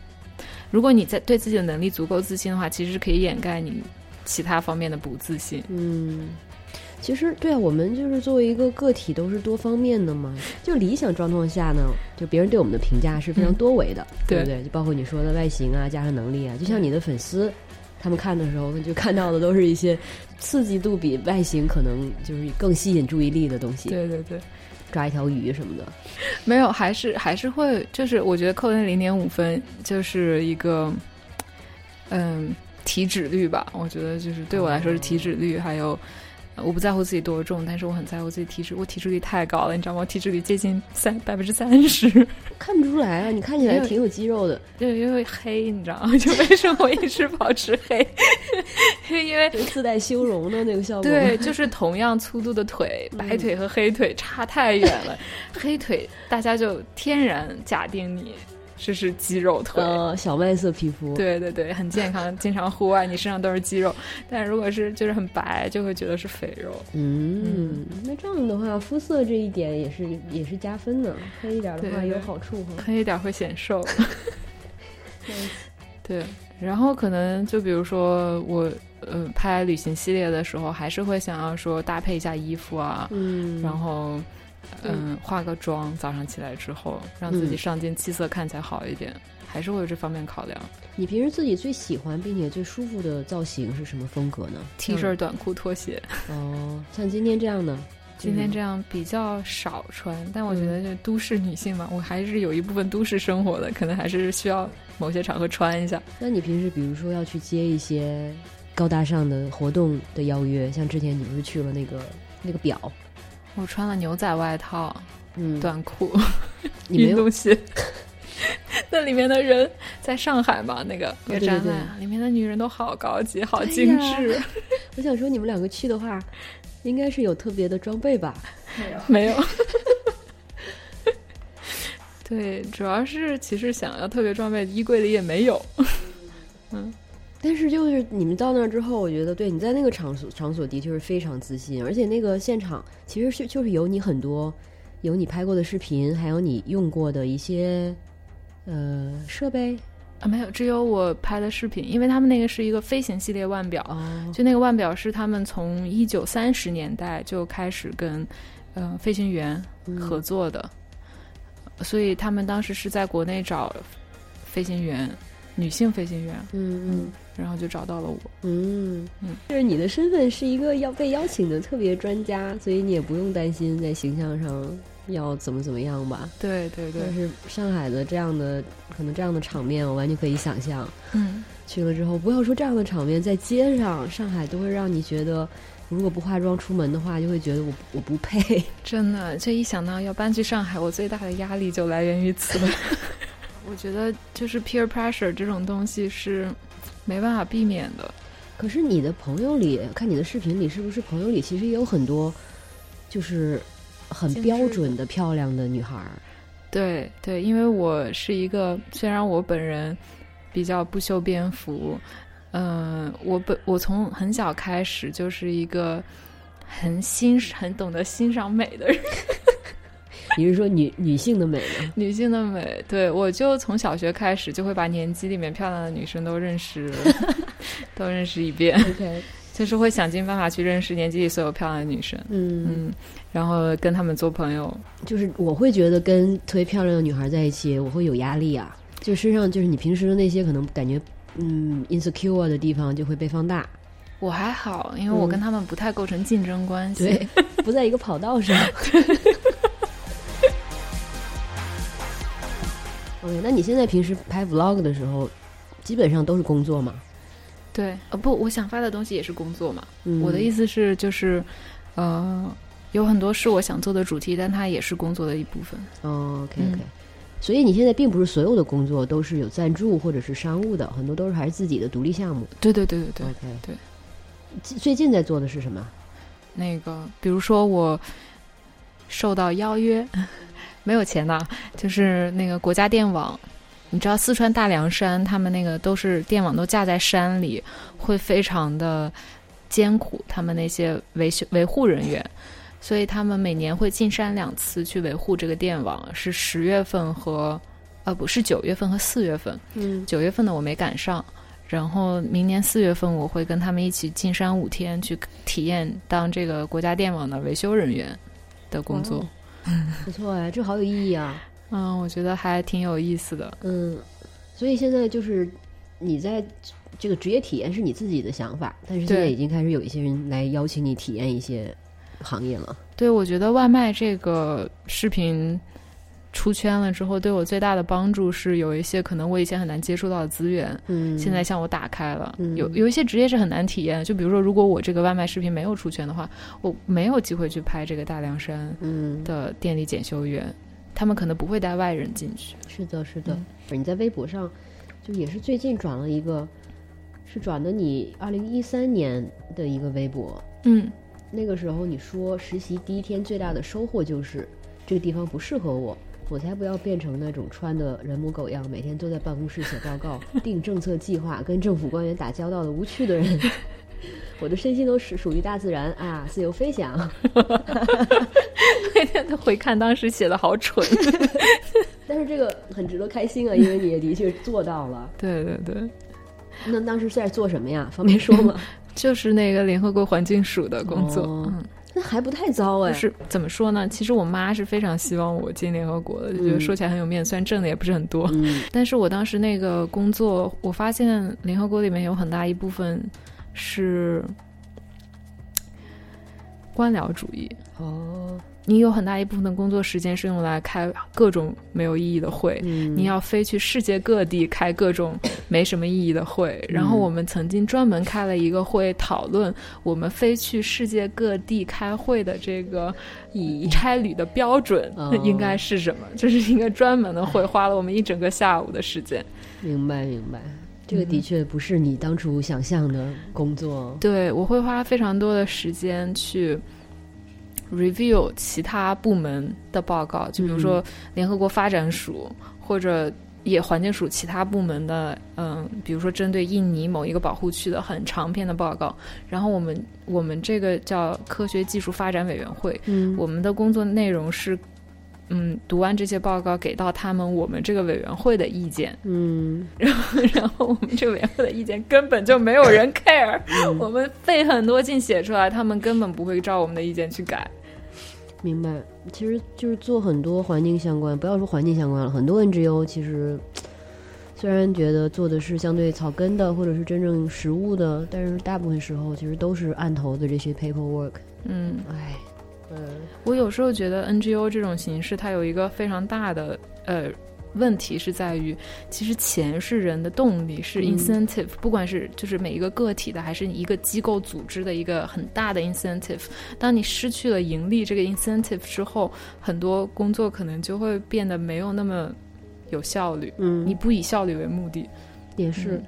如果你在对自己的能力足够自信的话，其实是可以掩盖你其他方面的不自信。嗯，其实对啊，我们就是作为一个个体，都是多方面的嘛。就理想状况下呢，就别人对我们的评价是非常多维的，对不对对？就包括你说的外形啊，加上能力啊，就像你的粉丝。他们看的时候，就看到的都是一些刺激度比外形可能就是更吸引注意力的东西，对对对，抓一条鱼什么的。没有，还是还是会，就是我觉得扣那零点五分就是一个，嗯，体脂率吧。我觉得就是对我来说是体脂率，还有呃我不在乎自己多重，但是我很在乎自己体脂。我体脂率太高了，你知道吗？我体脂率接近三百分之三十，<laughs> 看不出来啊，你看起来挺有肌肉的，就因为黑，你知道吗？<laughs> 就为什么我一直保持黑？<laughs> 因为自带修容的那个效果。对，就是同样粗度的腿，白腿和黑腿差太远了。黑腿大家就天然假定你这是肌肉腿。呃，小麦色皮肤，对对对，很健康，经常户外，你身上都是肌肉。但如果是就是很白，就会觉得是肥肉。嗯，那这样的话，肤色这一点也是也是加分的，黑一点的话有好处哈。黑一点会显瘦。<laughs> 对，然后可能就比如说我呃拍旅行系列的时候，还是会想要说搭配一下衣服啊，嗯，然后嗯化个妆，早上起来之后让自己嗯。上镜气色看起来好一点，还是会有这方面考量。你平时自己最喜欢并且最舒服的造型是什么风格呢？T 恤、短裤、拖鞋，哦，像今天这样呢，今天这样，样比较少穿，但我觉得就都市女性嘛，我还是有一部分都市生活的，可能还是需要某些场合穿一下。那你平时比如说要去接一些高大上的活动的邀约，像之前你不是去了那个那个表，我穿了牛仔外套、嗯，短裤、你没有运动鞋。<laughs> 那里面的人在上海嘛，那个那个对对对展览，里面的女人都好高级、好哎精致。<laughs> 我想说你们两个去的话，应该是有特别的装备吧？没有。<laughs> 对，主要是其实想要特别装备，衣柜里也没有。但是就是你们到那儿之后，我觉得对你在那个场所场所的确是非常自信，而且那个现场其实是就是有你很多有你拍过的视频，还有你用过的一些呃设备，啊，没有，只有我拍的视频，因为他们那个是一个飞行系列腕表，哦，就那个腕表是他们从一九三十年代就开始跟呃飞行员合作的，所以他们当时是在国内找飞行员，女性飞行员，嗯。嗯然后就找到了我。嗯嗯，就是你的身份是一个要被邀请的特别专家，所以你也不用担心在形象上要怎么怎么样吧。对对对但，是上海的这样的可能这样的场面，我完全可以想象。嗯，去了之后，不要说这样的场面，在街上，上海都会让你觉得，如果不化妆出门的话，就会觉得我我不配。真的，这一想到要搬去上海，我最大的压力就来源于此。<laughs> 我觉得就是 peer pressure 这种东西是没办法避免的。可是你的朋友里，看你的视频里，是不是朋友里其实也有很多，就是很标准的漂亮的女孩儿？对对，因为我是一个，虽然我本人比较不修边幅，嗯、我本我从很小开始就是一个很欣很懂得欣赏美的人，你是说女女性的美吗？女性的美。对我就从小学开始就会把年级里面漂亮的女生都认识，<laughs> 都认识一遍，OK，<laughs> 就是会想尽办法去认识年级里所有漂亮的女生，嗯，嗯，然后跟她们做朋友。就是我会觉得跟特别漂亮的女孩在一起，我会有压力啊。就身上就是你平时的那些可能感觉嗯 insecure 的地方就会被放大，我还好，因为我嗯跟他们不太构成竞争关系。对，<laughs> 不在一个跑道上。OK，那你现在平时拍 vlog 的时候，基本上都是工作吗？对，呃，不，我想发的东西也是工作嘛。嗯我的意思是，就是，呃，有很多是我想做的主题，但它也是工作的一部分。哦，OK 嗯 OK，、所以你现在并不是所有的工作都是有赞助或者是商务的，很多都是还是自己的独立项目。对对对对对，OK，对。最最近在做的是什么？那个，比如说我受到邀约，没有钱呐，就是那个国家电网。你知道四川大凉山，他们那个都是电网都架在山里，会非常的艰苦。他们那些维修维护人员，所以他们每年会进山两次去维护这个电网，是十月份和呃不是九月份和四月份。嗯九月份的我没赶上，然后明年四月份我会跟他们一起进山五天去体验当这个国家电网的维修人员的工作。哇 <laughs> 不错哎，这好有意义啊。嗯，我觉得还挺有意思的。嗯，所以现在就是你在这个职业体验是你自己的想法，但是现在已经开始有一些人来邀请你体验一些行业了。对，我觉得外卖这个视频出圈了之后，对我最大的帮助是有一些可能我以前很难接触到的资源，嗯，现在向我打开了。嗯有有一些职业是很难体验，就比如说，如果我这个外卖视频没有出圈的话，我没有机会去拍这个大凉山嗯，的电力检修员，他们可能不会带外人进去。是的，是的。嗯你在微博上就也是最近转了一个，是转的你二零一三年的一个微博。嗯，那个时候你说实习第一天最大的收获就是这个地方不适合我，我才不要变成那种穿的人模狗样，每天坐在办公室写报告、<laughs> 定政策计划、跟政府官员打交道的无趣的人。我的身心都是属于大自然啊，自由飞翔。那天他回看当时写的好蠢。<laughs> 但是这个很值得开心啊，因为你也的确做到了。<laughs> 对对对，那当时是在做什么呀？方便说吗？就是那个联合国环境署的工作。哦嗯，那还不太糟哎。就是怎么说呢？其实我妈是非常希望我进联合国的，就觉得嗯说起来很有面子，虽然挣的也不是很多。嗯 <laughs> 但是我当时那个工作，我发现联合国里面有很大一部分是官僚主义。哦，你有很大一部分的工作时间是用来开各种没有意义的会，嗯你要飞去世界各地开各种没什么意义的会。然后我们曾经专门开了一个会，讨论我们飞去世界各地开会的这个以差旅的标准哦应该是什么？这是一个专门的会，花了我们一整个下午的时间。明白明白，这个的确不是你当初想象的工作。对，我会花非常多的时间去 review 其他部门的报告，就比如说联合国发展署或者也环境署其他部门的，嗯，比如说针对印尼某一个保护区的很长篇的报告。然后我们我们这个叫科学技术发展委员会，嗯我们的工作内容是嗯，读完这些报告给到他们我们这个委员会的意见，嗯，然后然后我们这个委员会的意见根本就没有人 care，、我们费很多劲写出来，他们根本不会照我们的意见去改。明白。其实就是做很多环境相关，不要说环境相关了，很多 NGO 其实虽然觉得做的是相对草根的，或者是真正实物的，但是大部分时候其实都是案头的这些 paperwork。嗯，唉，嗯我有时候觉得 NGO 这种形式，它有一个非常大的呃问题是在于，其实钱是人的动力，是嗯 incentive，、不管是就是每一个个体的，还是一个机构组织的一个很大的 incentive。当你失去了盈利这个 incentive 之后，很多工作可能就会变得没有那么有效率。嗯，你不以效率为目的，也是。嗯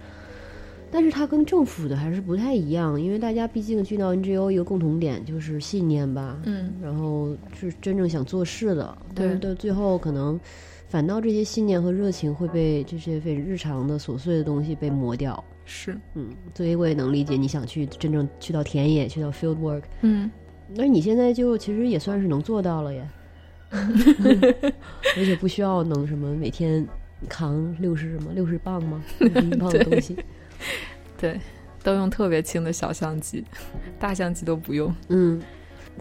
但是它跟政府的还是不太一样，因为大家毕竟去到 NGO 一个共同点就是信念吧，嗯，然后是真正想做事的，但是对。到最后可能反倒这些信念和热情会被这些非日常的琐碎的东西被磨掉。是，嗯，所以我也能理解你想去真正去到田野，去到 field work，嗯，那你现在就其实也算是能做到了耶，<laughs> 而且不需要能什么每天扛六十什么六十磅吗？六十磅的东西。<laughs> <laughs> 对，都用特别轻的小相机，大相机都不用。嗯，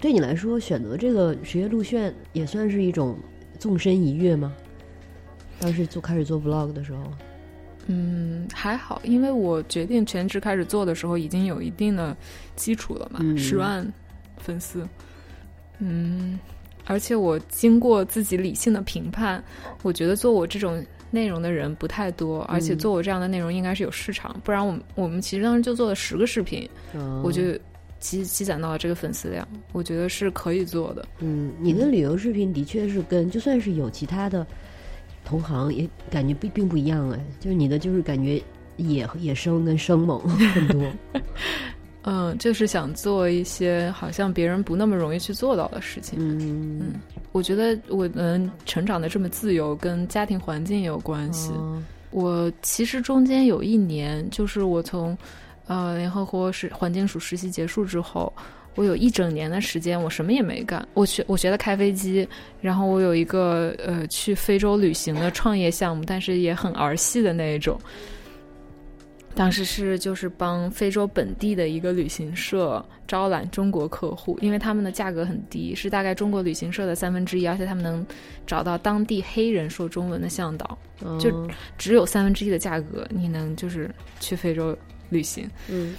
对你来说，选择这个职业路线也算是一种纵身一跃吗？当时做开始做 vlog 的时候，嗯，还好，因为我决定全职开始做的时候，已经有一定的基础了嘛，嗯十万粉丝。嗯，而且我经过自己理性的评判，我觉得做我这种内容的人不太多，而且做我这样的内容应该是有市场，不然我们我们其实当时就做了十个视频，嗯我就积积攒到了这个粉丝量，我觉得是可以做的。嗯，你的旅游视频的确是跟就算是有其他的同行，也感觉并并不一样哎，就是你的就是感觉野野生跟生猛很多。<laughs> <laughs> <laughs> 嗯，就是想做一些好像别人不那么容易去做到的事情。嗯我觉得我能成长的这么自由，跟家庭环境也有关系。哦我其实中间有一年，就是我从呃联合国实环境署实习结束之后，我有一整年的时间，我什么也没干。我学我学的开飞机，然后我有一个呃去非洲旅行的创业项目，但是也很儿戏的那一种。当时是就是帮非洲本地的一个旅行社招揽中国客户，因为他们的价格很低，是大概中国旅行社的三分之一，而且他们能找到当地黑人说中文的向导，哦就只有三分之一的价格，你能就是去非洲旅行。嗯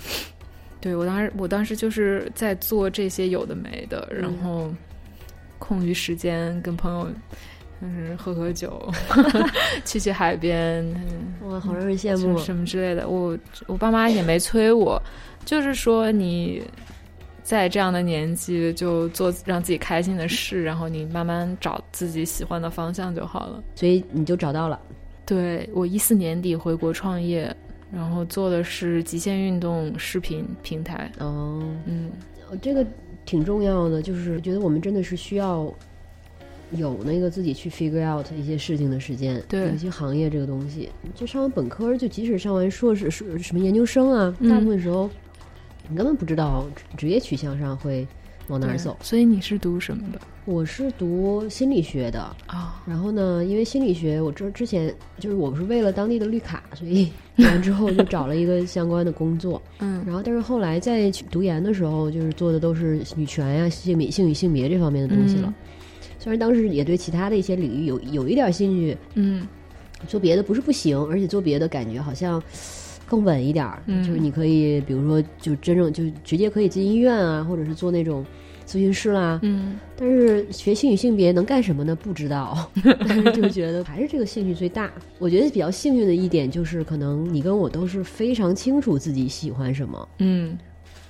对我当时，我当时就是在做这些有的没的，然嗯后空余时间跟朋友就是喝喝酒，<laughs> 去去海边，嗯哇，好让人羡慕什么之类的。我我爸妈也没催我，就是说你在这样的年纪就做让自己开心的事，然后你慢慢找自己喜欢的方向就好了。所以你就找到了。对我一四年底回国创业，然后做的是极限运动视频平台。哦，嗯，这个挺重要的，就是觉得我们真的是需要有那个自己去 figure out 一些事情的时间，对尤其行业这个东西，就上完本科，就即使上完硕士、硕什么研究生啊，嗯大部分时候你根本不知道职业取向上会往哪儿走。所以你是读什么的我是读心理学的，啊？然后呢，因为心理学，我之之前就是我不是为了当地的绿卡，所以 <laughs> 读完之后就找了一个相关的工作。<laughs> 嗯然后，但是后来在读研的时候，就是做的都是女权呀、性别、性与性别这方面的东西了。虽然当时也对其他的一些领域有有一点兴趣，嗯做别的不是不行，而且做别的感觉好像更稳一点儿。嗯就是你可以，比如说，就真正就直接可以进医院啊，或者是做那种咨询师啦。嗯但是学性与性别能干什么呢？不知道，<laughs> 但是就觉得还是这个兴趣最大。我觉得比较幸运的一点就是，可能你跟我都是非常清楚自己喜欢什么，嗯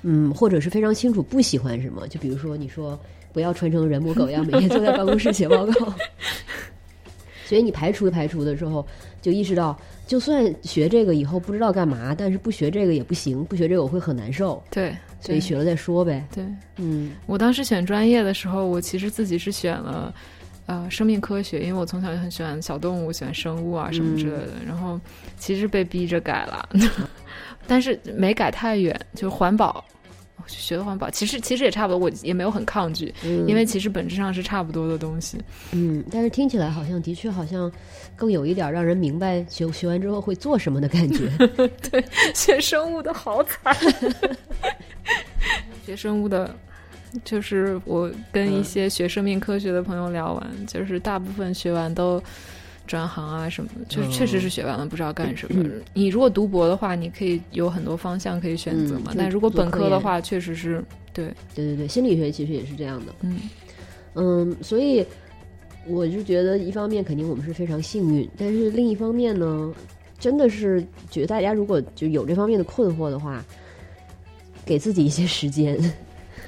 嗯，或者是非常清楚不喜欢什么。就比如说你说不要穿成人模狗样，每天坐在办公室写报告。<laughs> 所以你排除排除的时候，就意识到，就算学这个以后不知道干嘛，但是不学这个也不行，不学这个我会很难受，对，对所以学了再说呗。对。嗯我当时选专业的时候，我其实自己是选了呃生命科学，因为我从小就很喜欢小动物，喜欢生物啊什么之类的。然后其实被逼着改了，但是没改太远，就是环保。学的环保，其实其实也差不多，我也没有很抗拒，因为其实本质上是差不多的东西。嗯，但是听起来好像的确好像更有一点让人明白学学完之后会做什么的感觉。<laughs> 对，学生物的好惨，<laughs> 学生物的。就是我跟一些学生命科学的朋友聊完，就是大部分学完都转行啊什么的，就是确实是学完了不知道干什么。你如果读博的话，你可以有很多方向可以选择嘛。但如果本科的话，确实是对对对对，心理学其实也是这样的。嗯嗯，所以我就觉得一方面肯定我们是非常幸运，但是另一方面呢，真的是觉得大家如果就有这方面的困惑的话，给自己一些时间。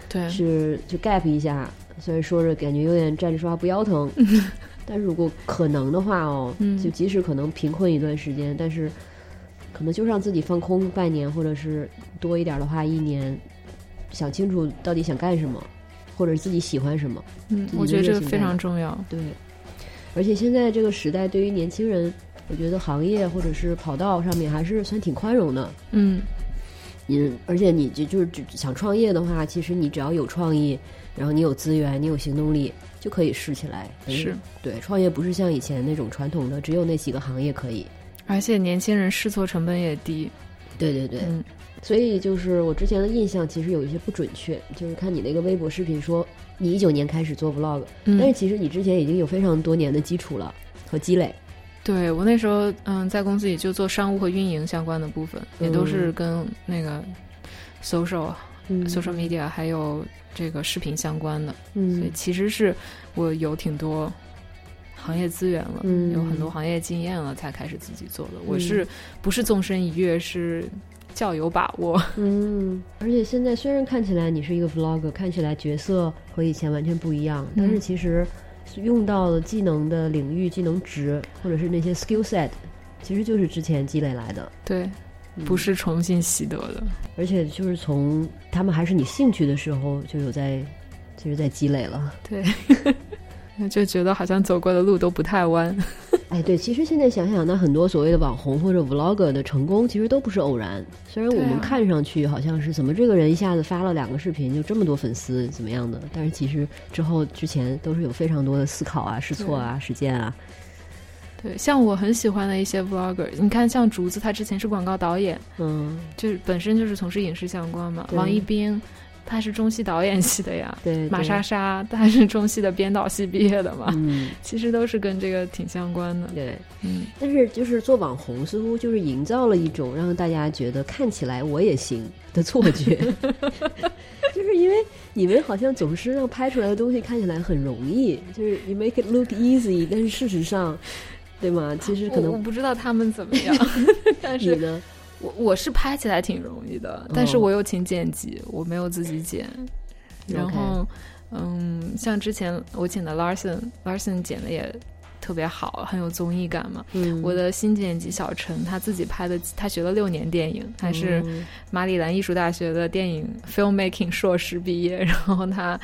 对，<laughs> 是就 gap 一下，虽然说着感觉有点站着说话不腰疼，<laughs> 但如果可能的话哦，就即使可能贫困一段时间，但是可能就让自己放空半年，或者是多一点的话一年，想清楚到底想干什么，或者自己喜欢什么。嗯，我觉得这个非常重要。对，而且现在这个时代对于年轻人，我觉得行业或者是跑道上面还是算挺宽容的。嗯。嗯，而且你就就是想创业的话，其实你只要有创意，然后你有资源，你有行动力，就可以试起来。是对，创业不是像以前那种传统的，只有那几个行业可以。而且年轻人试错成本也低。对对对，嗯。所以就是我之前的印象其实有一些不准确，就是看你那个微博视频说你一九年开始做 vlog，但是其实你之前已经有非常多年的基础了和积累。对我那时候，嗯，在公司里就做商务和运营相关的部分，也都是跟那个 social、social media 还有这个视频相关的。嗯，所以其实是我有挺多行业资源了，嗯有很多行业经验了，才开始自己做的。我是不是纵身一跃，是较有把握。嗯，而且现在虽然看起来你是一个 vlog，看起来角色和以前完全不一样，但是其实。用到的技能的领域、技能值，或者是那些 skill set，其实就是之前积累来的。对，不是重新习得的。而且就是从他们还是你兴趣的时候，就有在，就是在积累了。对，<laughs> 就觉得好像走过的路都不太弯。<laughs> 哎，对，其实现在想想，那很多所谓的网红或者 vlogger 的成功，其实都不是偶然。虽然我们看上去好像是怎么这个人一下子发了两个视频就这么多粉丝怎么样的，但是其实之后之前都是有非常多的思考啊、试错啊、实践啊。对，像我很喜欢的一些 vlogger，你看像竹子，他之前是广告导演，嗯，就是本身就是从事影视相关嘛。王一冰。他是中戏导演系的呀，对，马莎莎，他是中戏的编导系毕业的嘛，嗯，其实都是跟这个挺相关的，对，嗯，但是就是做网红，似乎就是营造了一种让大家觉得看起来我也行的错觉，<laughs> 就是因为你们好像总是让拍出来的东西看起来很容易，就是 you make it look easy，但是事实上，对吗？其实可能我不知道他们怎么样，<laughs> 但是呢。我我是拍起来挺容易的，但是我又请剪辑，我没有自己剪。然后，嗯，像之前我请的 Larson，Larson 剪的也特别好，很有综艺感嘛。我的新剪辑小陈他自己拍的，他学了六年电影，他是马里兰艺术大学的电影 filmmaking 硕士毕业，然后他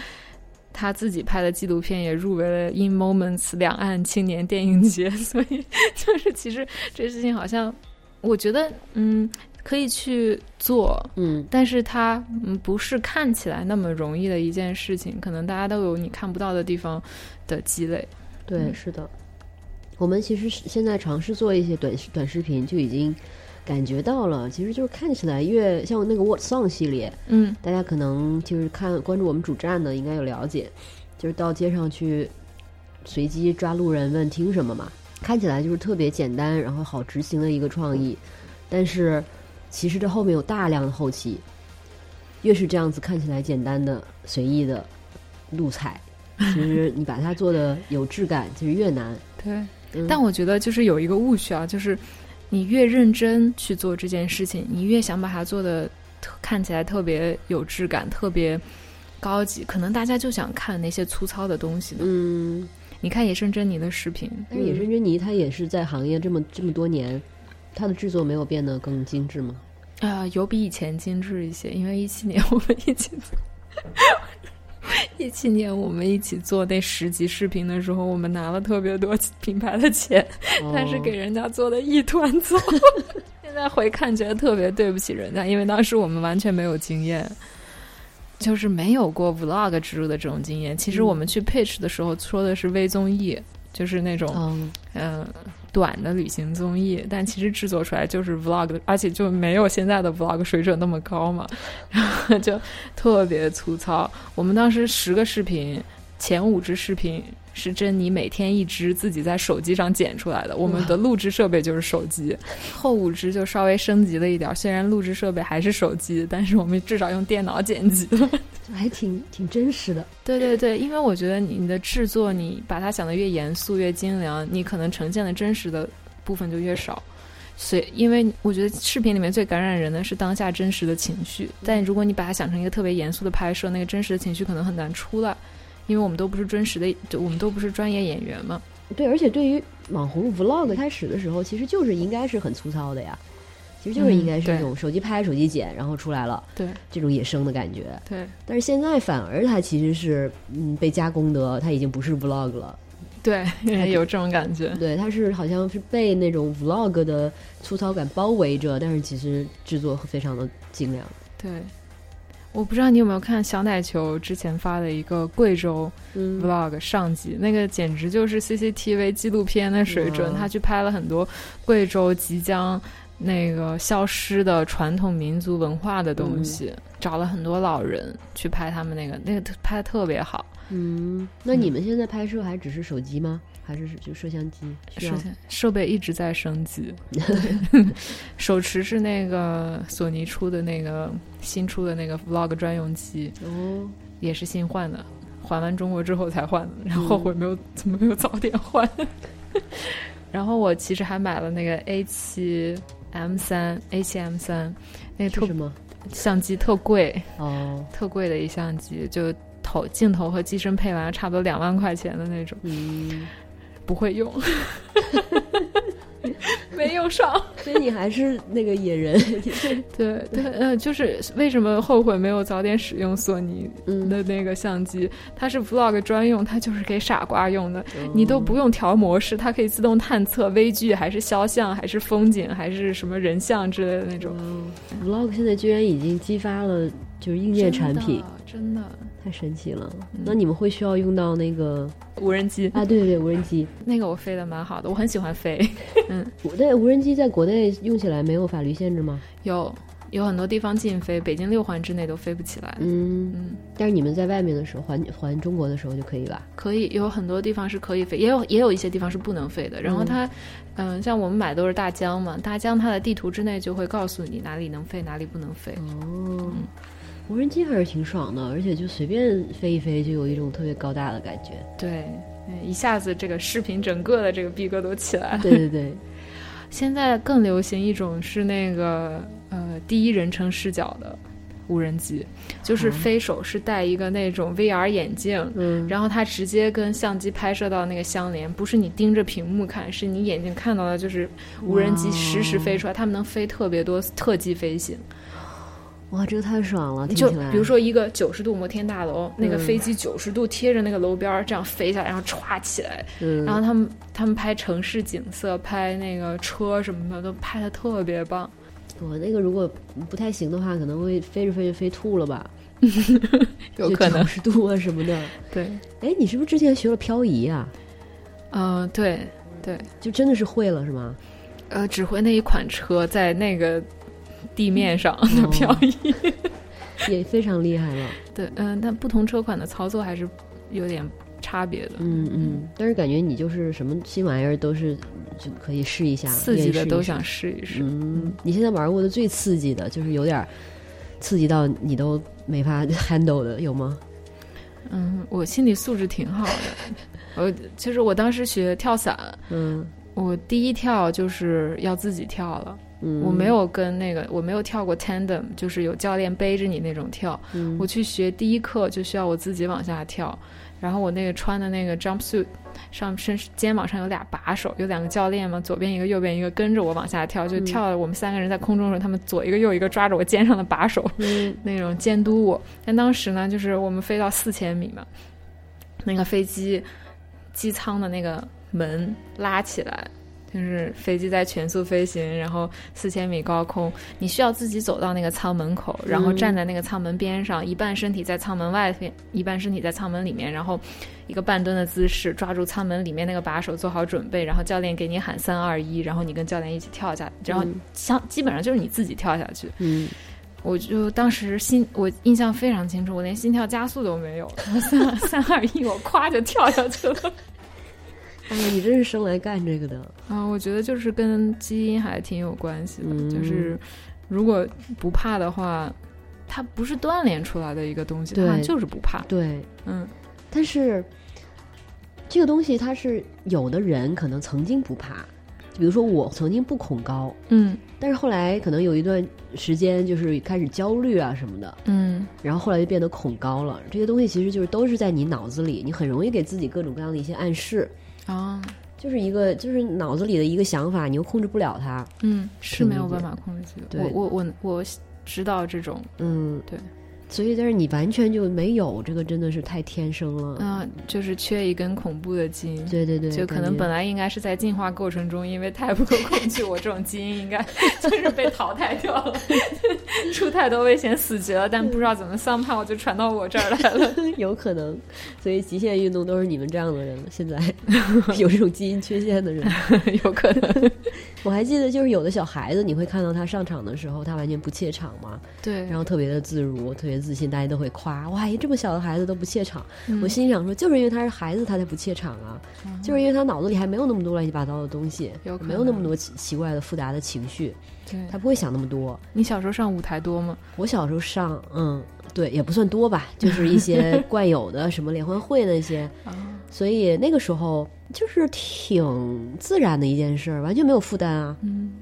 他自己拍的纪录片也入围了 In Moments 两岸青年电影节，<laughs> 所以 <laughs> 就是其实这事情好像。我觉得，嗯，可以去做，嗯，但是它嗯不是看起来那么容易的一件事情，可能大家都有你看不到的地方的积累。对，是的。我们其实现在尝试做一些短短视频，就已经感觉到了，其实就是看起来越像那个 What Song 系列，嗯，大家可能就是看关注我们主站的，应该有了解，就是到街上去随机抓路人问听什么嘛。看起来就是特别简单，然后好执行的一个创意，但是其实这后面有大量的后期。越是这样子看起来简单的、随意的路彩，其实你把它做的有质感，其实越难。<laughs> 对，但我觉得就是有一个误区啊，就是你越认真去做这件事情，你越想把它做的看起来特别有质感、特别高级，可能大家就想看那些粗糙的东西嗯。你看野生珍妮的视频，但是野生珍妮她也是在行业这么这么多年，她的制作没有变得更精致吗？啊，有比以前精致一些。因为一七年 <laughs> 我们一起，<laughs> 一七年我们一起做那十集视频的时候，我们拿了特别多品牌的钱，但是给人家做的一团糟。<laughs> 现在回看觉得特别对不起人家，因为当时我们完全没有经验。就是没有过 vlog 植入的这种经验。其实我们去 pitch 的时候说的是微综艺，就是那种嗯嗯、短的旅行综艺，但其实制作出来就是 vlog，而且就没有现在的 vlog 水准那么高嘛，然后就特别粗糙。我们当时十个视频，前五支视频是珍妮每天一支自己在手机上剪出来的，我们的录制设备就是手机，后五支就稍微升级了一点儿，虽然录制设备还是手机，但是我们至少用电脑剪辑了。<laughs> 还挺挺真实的。对对对，因为我觉得你的制作，你把它想的越严肃、越精良，你可能呈现的真实的部分就越少。所以，因为我觉得视频里面最感染人的是当下真实的情绪，但如果你把它想成一个特别严肃的拍摄，那个真实的情绪可能很难出来，因为我们都不是真实的，就我们都不是专业演员嘛。对，而且对于网红 vlog 开始的时候，其实就是应该是很粗糙的呀，其实就是应该是那嗯种手机拍、手机剪，然后出来了对这种野生的感觉。对但是现在反而它其实是嗯被加工的，它已经不是 vlog 了。对，<laughs> 有这种感觉。对，它是好像是被那种 vlog 的粗糙感包围着，但是其实制作非常的精良。对，我不知道你有没有看小奶球之前发的一个贵州嗯 vlog 上集，那个简直就是 CCTV 纪录片的水准。哇他去拍了很多贵州即将那个消失的传统民族文化的东西，找了很多老人去拍他们那个，那个拍的特别好。嗯，那你们现在拍摄还只是手机吗？还是就摄像机？摄像设设备一直在升级，<laughs> 手持是那个索尼出的那个新出的那个 vlog 专用机，哦，也是新换的，还完中国之后才换的，然后后悔没有、怎么没有早点换。<laughs> 然后我其实还买了那个 A 七 M 三 A 七 M 三，那个特是什么？相机特贵，哦，特贵的一相机，就头镜头和机身配完差不多两万块钱的那种，嗯，<laughs> 不会用，<laughs> 没用上。所以你还是那个野人，<laughs> 对对，呃，就是为什么后悔没有早点使用索尼嗯，的那个相机？它是 vlog 专用，它就是给傻瓜用的。哦你都不用调模式，它可以自动探测微距，还是肖像，还是风景，还是什么人像之类的那种。哦 vlog 现在居然已经激发了就是硬件产品，真的太神奇了。那你们会需要用到那个无人机，啊？对对对，无人机。那个我飞的蛮好的，我很喜欢飞。<laughs> 我在无人机在国内用起来没有法律限制吗？有有很多地方禁飞，北京六环之内都飞不起来。嗯，嗯，但是你们在外面的时候，环环中国的时候就可以吧？可以有很多地方是可以飞，也有也有一些地方是不能飞的。然后它，嗯、像我们买都是大疆嘛，大疆它的地图之内就会告诉你哪里能飞，哪里不能飞。哦，无人机还是挺爽的，而且就随便飞一飞，就有一种特别高大的感觉。对，嗯一下子这个视频整个的这个逼格都起来了。对对对，<laughs> 现在更流行一种是那个呃第一人称视角的无人机，就是飞手是戴一个那种 VR 眼镜，嗯，然后它直接跟相机拍摄到那个相连，不是你盯着屏幕看，是你眼睛看到的，就是无人机实时飞出来，他们能飞特别多特技飞行。哇，这个太爽了，就。比如说一个九十度摩天大楼，那个嗯飞机九十度贴着那个楼边儿这样飞下来，然后歘起来，嗯，然后他们他们拍城市景色，拍那个车什么的都拍的特别棒。我那个如果不太行的话，可能会飞着飞着飞吐了吧？<laughs> 有可能九十度啊什么的。<laughs> 对，哎，你是不是之前学了漂移啊？嗯、对对，就真的是会了是吗？呃，只会那一款车在那个地面上哦的漂移。<laughs> 也非常厉害了。对，嗯、但不同车款的操作还是有点差别的。嗯嗯，但是感觉你就是什么新玩意儿都是就可以试一下，刺激的都想试一试。嗯，你现在玩过的最刺激的，就是有点儿刺激到你都没法 <laughs> handle 的，有吗？嗯，我心理素质挺好的。<laughs> 我其实我当时学跳伞，嗯我第一跳就是要自己跳了，嗯，我没有跟那个我没有跳过 tandem，就是有教练背着你那种跳。嗯，我去学第一课就需要我自己往下跳，然后我那个穿的那个 jumpsuit 上身肩膀上有俩把手，有两个教练嘛，左边一个，右边一个，跟着我往下跳，就嗯跳了。我们三个人在空中的时候，他们左一个右一个抓着我肩上的把手，嗯那种监督我。但当时呢，就是我们飞到四千米嘛，那个飞机机舱的那个门拉起来，就是飞机在全速飞行，然后四千米高空，你需要自己走到那个舱门口，然后站在那个舱门边上，一半身体在舱门外面，一半身体在舱门里面，然后一个半蹲的姿势，抓住舱门里面那个把手，做好准备，然后教练给你喊三二一，然后你跟教练一起跳下，然后像基本上就是你自己跳下去。嗯，我就当时心，我印象非常清楚，我连心跳加速都没有，三 <laughs> 三二一，我咵就跳下去了。<laughs> 哎呀，你真是生来干这个的啊！我觉得就是跟基因还挺有关系的，嗯就是如果不怕的话，它不是锻炼出来的一个东西，对它就是不怕。对，嗯但是这个东西它是有的人可能曾经不怕，比如说我曾经不恐高，嗯但是后来可能有一段时间就是开始焦虑啊什么的，嗯然后后来就变得恐高了。这些东西其实就是都是在你脑子里，你很容易给自己各种各样的一些暗示，啊就是一个就是脑子里的一个想法，你又控制不了它。嗯是没有办法控制自己的。我我我我知道这种，嗯，对。所以，但是你完全就没有这个，真的是太天生了。嗯、就是缺一根恐怖的基因。对对对，就可能本来应该是在进化过程中，因为太不够恐惧，我这种基因应该 <laughs> 就是被淘汰掉了，<laughs> 出太多危险死绝了。但不知道怎么桑帕，我就传到我这儿来了。<laughs> 有可能，所以极限运动都是你们这样的人了。现在有这种基因缺陷的人，有可能，我还记得，就是有的小孩子，你会看到他上场的时候，他完全不怯场嘛，对然后特别的自如，特别自信，大家都会夸，哇，这么小的孩子都不怯场。嗯我心里想说，就是因为他是孩子，他才不怯场啊，就是因为他脑子里还没有那么多乱七八糟的东西有，没有那么多奇奇怪的复杂的情绪，他不会想那么多。你小时候上舞台多吗？我小时候上，嗯，对，也不算多吧，就是一些 <laughs> 惯有的什么联欢会那些，啊，所以那个时候就是挺自然的一件事儿，完全没有负担啊。嗯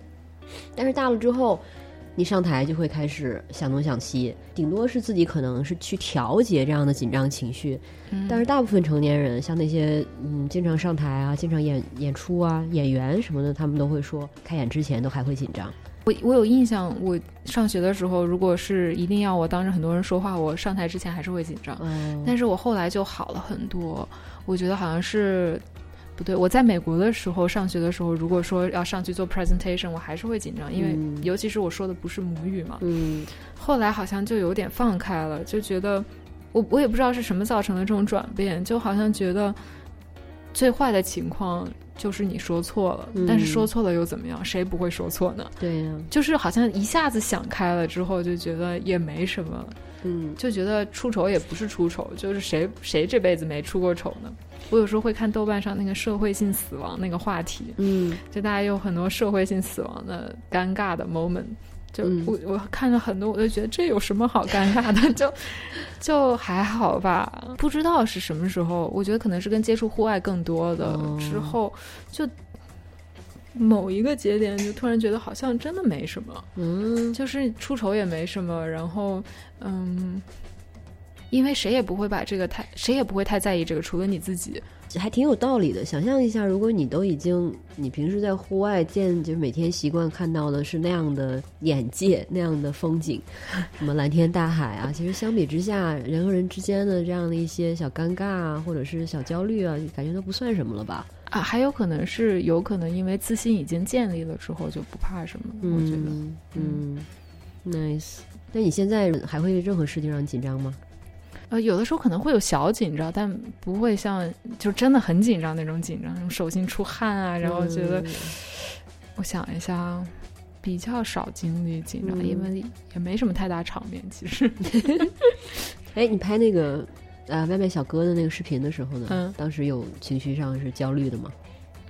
但是大了之后，你上台就会开始想东想西，顶多是自己可能是去调节这样的紧张情绪。嗯但是大部分成年人，像那些嗯经常上台啊、经常演演出啊、演员什么的，他们都会说，开演之前都还会紧张。我我有印象，我上学的时候，如果是一定要我当着很多人说话，我上台之前还是会紧张。嗯，但是我后来就好了很多，我觉得好像是不对。我在美国的时候上学的时候，如果说要上去做 presentation，我还是会紧张，因为嗯尤其是我说的不是母语嘛。嗯后来好像就有点放开了，就觉得我我也不知道是什么造成的这种转变，就好像觉得最坏的情况就是你说错了，嗯但是说错了又怎么样？谁不会说错呢？对呀、就是好像一下子想开了之后，就觉得也没什么，嗯就觉得出丑也不是出丑，就是谁谁这辈子没出过丑呢？我有时候会看豆瓣上那个社会性死亡那个话题，嗯就大家有很多社会性死亡的尴尬的 moment，就嗯我我看了很多，我就觉得这有什么好尴尬的？<laughs> 就就还好吧，不知道是什么时候，我觉得可能是跟接触户外更多的哦之后，就某一个节点，就突然觉得好像真的没什么，嗯就是出丑也没什么，然后嗯。因为谁也不会把这个太，谁也不会太在意这个，除了你自己。还挺有道理的。想象一下，如果你都已经，你平时在户外见，就是每天习惯看到的是那样的眼界、那样的风景，什么蓝天大海啊，其实相比之下，人和人之间的这样的一些小尴尬啊，或者是小焦虑啊，感觉都不算什么了吧？啊，还有可能是有可能因为自信已经建立了之后就不怕什么了。我觉得，嗯嗯，nice。那你现在还会任何事情让你紧张吗？呃，有的时候可能会有小紧张，但不会像就真的很紧张那种紧张，手心出汗啊，然后觉得，嗯我想一下，比较少经历紧张，嗯因为也没什么太大场面，其实。<laughs> 哎，你拍那个呃外卖小哥的那个视频的时候呢，嗯当时有情绪上是焦虑的吗？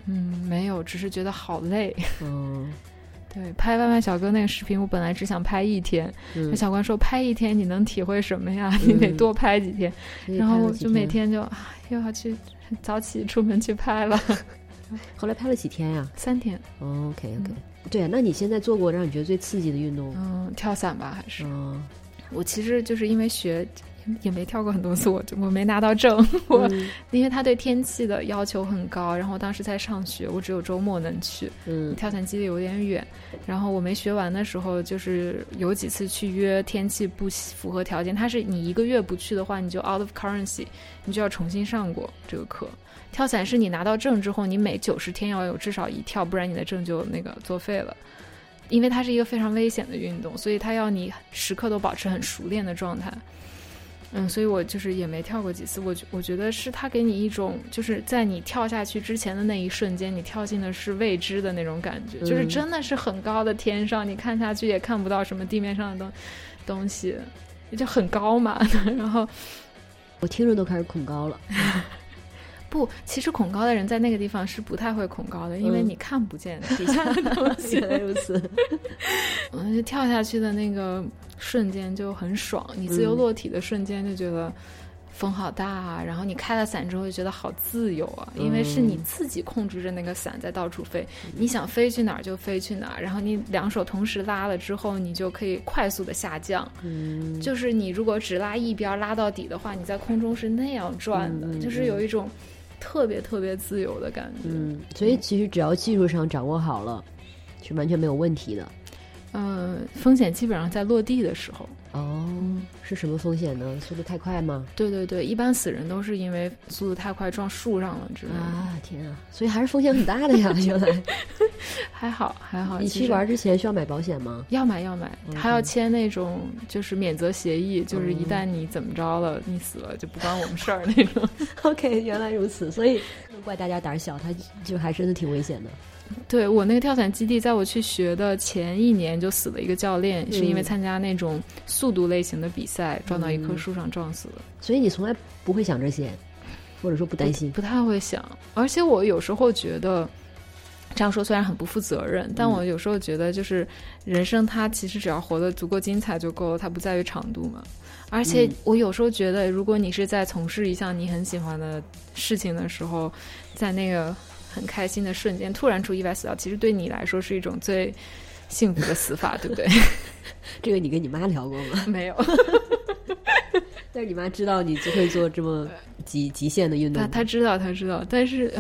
嗯，没有，只是觉得好累。嗯 <laughs> 对，拍外卖小哥那个视频，我本来只想拍一天，那嗯，小关说拍一天你能体会什么呀？你得嗯多拍几天。然后就每天就啊又要去早起出门去拍了 <laughs> 后来拍了几天呀、三天。OK OK，、对啊，那你现在做过让你觉得最刺激的运动？嗯，跳伞吧，还是嗯我其实就是因为学也没跳过很多次，我我没拿到证，<laughs> 我因为他对天气的要求很高，然后当时在上学，我只有周末能去，嗯，跳伞基地有点远，然后我没学完的时候，就是有几次去约天气不符合条件，它是你一个月不去的话，你就 out of currency，你就要重新上过这个课。跳伞是你拿到证之后，你每九十天要有至少一跳，不然你的证就那个作废了。因为它是一个非常危险的运动，所以它要你时刻都保持很熟练的状态。嗯，所以我就是也没跳过几次。我我觉得是它给你一种，就是在你跳下去之前的那一瞬间，你跳进的是未知的那种感觉，就是真的是很高的天上，你看下去也看不到什么地面上的东东西，就很高嘛。<laughs> 然后我听着都开始恐高了。<laughs> 不，其实恐高的人在那个地方是不太会恐高的，因为你看不见 <laughs> 底下的东西。<laughs> 原来如此，<laughs> 嗯，就跳下去的那个瞬间就很爽，你自由落体的瞬间就觉得风好大啊，然后你开了伞之后就觉得好自由啊，因为是你自己控制着那个伞在到处飞，你想飞去哪儿就飞去哪儿，然后你两手同时拉了之后，你就可以快速的下降。嗯，就是你如果只拉一边拉到底的话，你在空中是那样转的，就是有一种。特别特别自由的感觉，嗯，所以其实只要技术上掌握好了，是完全没有问题的。嗯，风险基本上在落地的时候。哦，是什么风险呢？速度太快吗？对对对，一般死人都是因为速度太快撞树上了之类的。啊天啊！所以还是风险很大的呀，原来。<laughs> 还好还好。你去玩之前需要买保险吗？要买要买，还要签那种就是免责协议，就是一旦你怎么着了，你死了就不关我们事儿那种。<laughs> OK，原来如此，所以怪大家胆小，他就还真的挺危险的。对我那个跳伞基地，在我去学的前一年就死了一个教练，是因为参加那种速度类型的比赛，撞到一棵树上撞死了。所以你从来不会想这些，或者说不担心，不太会想。而且我有时候觉得，这样说虽然很不负责任，但我有时候觉得，就是人生它其实只要活得足够精彩就够了，它不在于长度嘛。而且我有时候觉得，如果你是在从事一项你很喜欢的事情的时候，在那个。很开心的瞬间，突然出意外死掉，其实对你来说是一种最幸福的死法，对不对？<laughs> <laughs> 这个你跟你妈聊过吗？没有，<laughs> 但是你妈知道你会做这么极极限的运动。她她知道，她知道。但是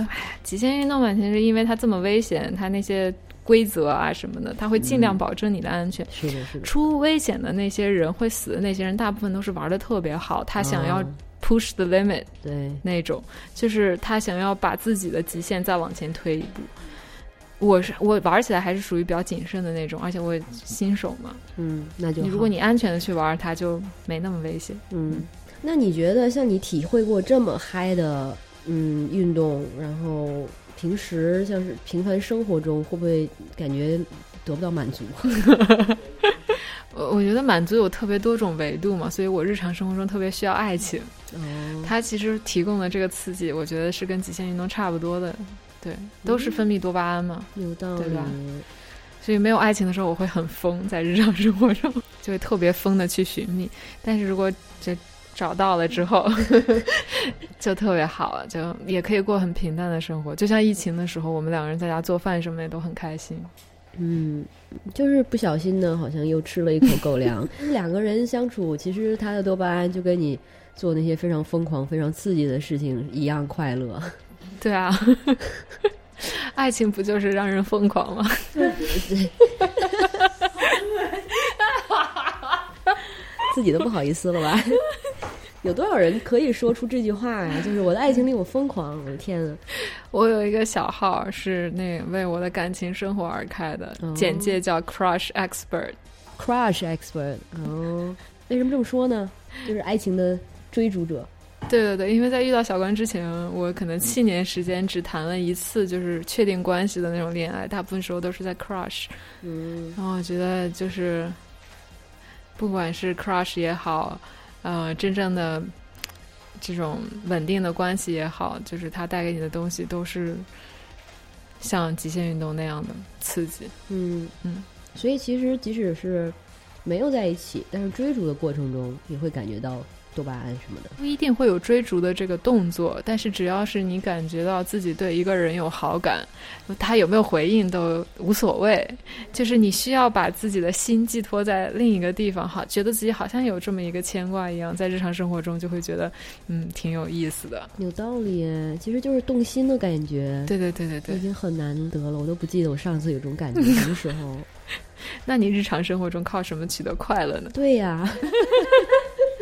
极限运动嘛，其实因为它这么危险，它那些规则啊什么的，他会尽量保证你的安全。是的，是的。出危险的那些人会死的那些人，大部分都是玩的特别好，他想要。Push the limit，对那种，就是他想要把自己的极限再往前推一步。我是我玩起来还是属于比较谨慎的那种，而且我新手嘛，嗯，那就如果你安全的去玩，它就没那么危险。嗯，那你觉得像你体会过这么嗨的嗯运动，然后平时像是平凡生活中，会不会感觉得不到满足？<laughs> 我我觉得满足有特别多种维度嘛，所以我日常生活中特别需要爱情。哦，它其实提供的这个刺激，我觉得是跟极限运动差不多的，对，都是分泌多巴胺嘛，有道理，对吧？所以没有爱情的时候，我会很疯，在日常生活中 <laughs> 就会特别疯的去寻觅。但是如果就找到了之后，<laughs> 就特别好了，就也可以过很平淡的生活。就像疫情的时候，我们两个人在家做饭什么的都很开心。嗯，就是不小心呢，好像又吃了一口狗粮。<laughs> 两个人相处，其实他的多巴胺就跟你做那些非常疯狂、非常刺激的事情一样快乐。对啊，<laughs> 爱情不就是让人疯狂吗？<laughs> 自己都不好意思了吧？<laughs> 有多少人可以说出这句话呀？就是我的爱情令我疯狂，我的天呐！我有一个小号是那为我的感情生活而开的，简介叫 Crush Expert，Crush Expert。哦，为什么这么说呢？就是爱情的追逐者。对对对，因为在遇到小关之前，我可能七年时间只谈了一次就是确定关系的那种恋爱，大部分时候都是在 Crush。嗯，然后我觉得就是不管是 Crush 也好。呃，真正的这种稳定的关系也好，就是它带给你的东西都是像极限运动那样的刺激。嗯嗯，所以其实即使是没有在一起，但是追逐的过程中也会感觉到多巴胺什么的。不一定会有追逐的这个动作，但是只要是你感觉到自己对一个人有好感，他有没有回应都无所谓。就是你需要把自己的心寄托在另一个地方，好，觉得自己好像有这么一个牵挂一样，在日常生活中就会觉得，嗯，挺有意思的。有道理，其实就是动心的感觉。对对对对对，已经很难得了，我都不记得我上次有这种感觉 <laughs> 什么时候。那你日常生活中靠什么取得快乐呢？对呀，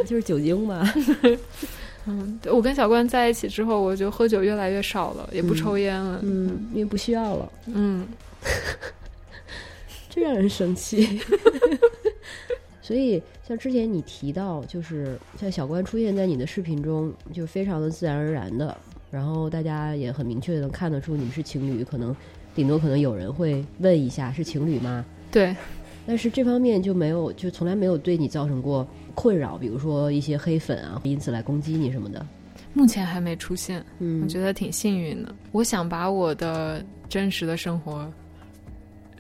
就是酒精嘛。<laughs> 嗯，我跟小关在一起之后，我就喝酒越来越少了，也不抽烟了。嗯，因为不需要了。嗯，<laughs> 这让人生气。<laughs> 所以，像之前你提到，就是像小关出现在你的视频中，就非常的自然而然的，然后大家也很明确的能看得出你们是情侣，可能顶多可能有人会问一下是情侣吗？对，但是这方面就没有，就从来没有对你造成过困扰，比如说一些黑粉啊，因此来攻击你什么的。目前还没出现，嗯我觉得挺幸运的。我想把我的真实的生活，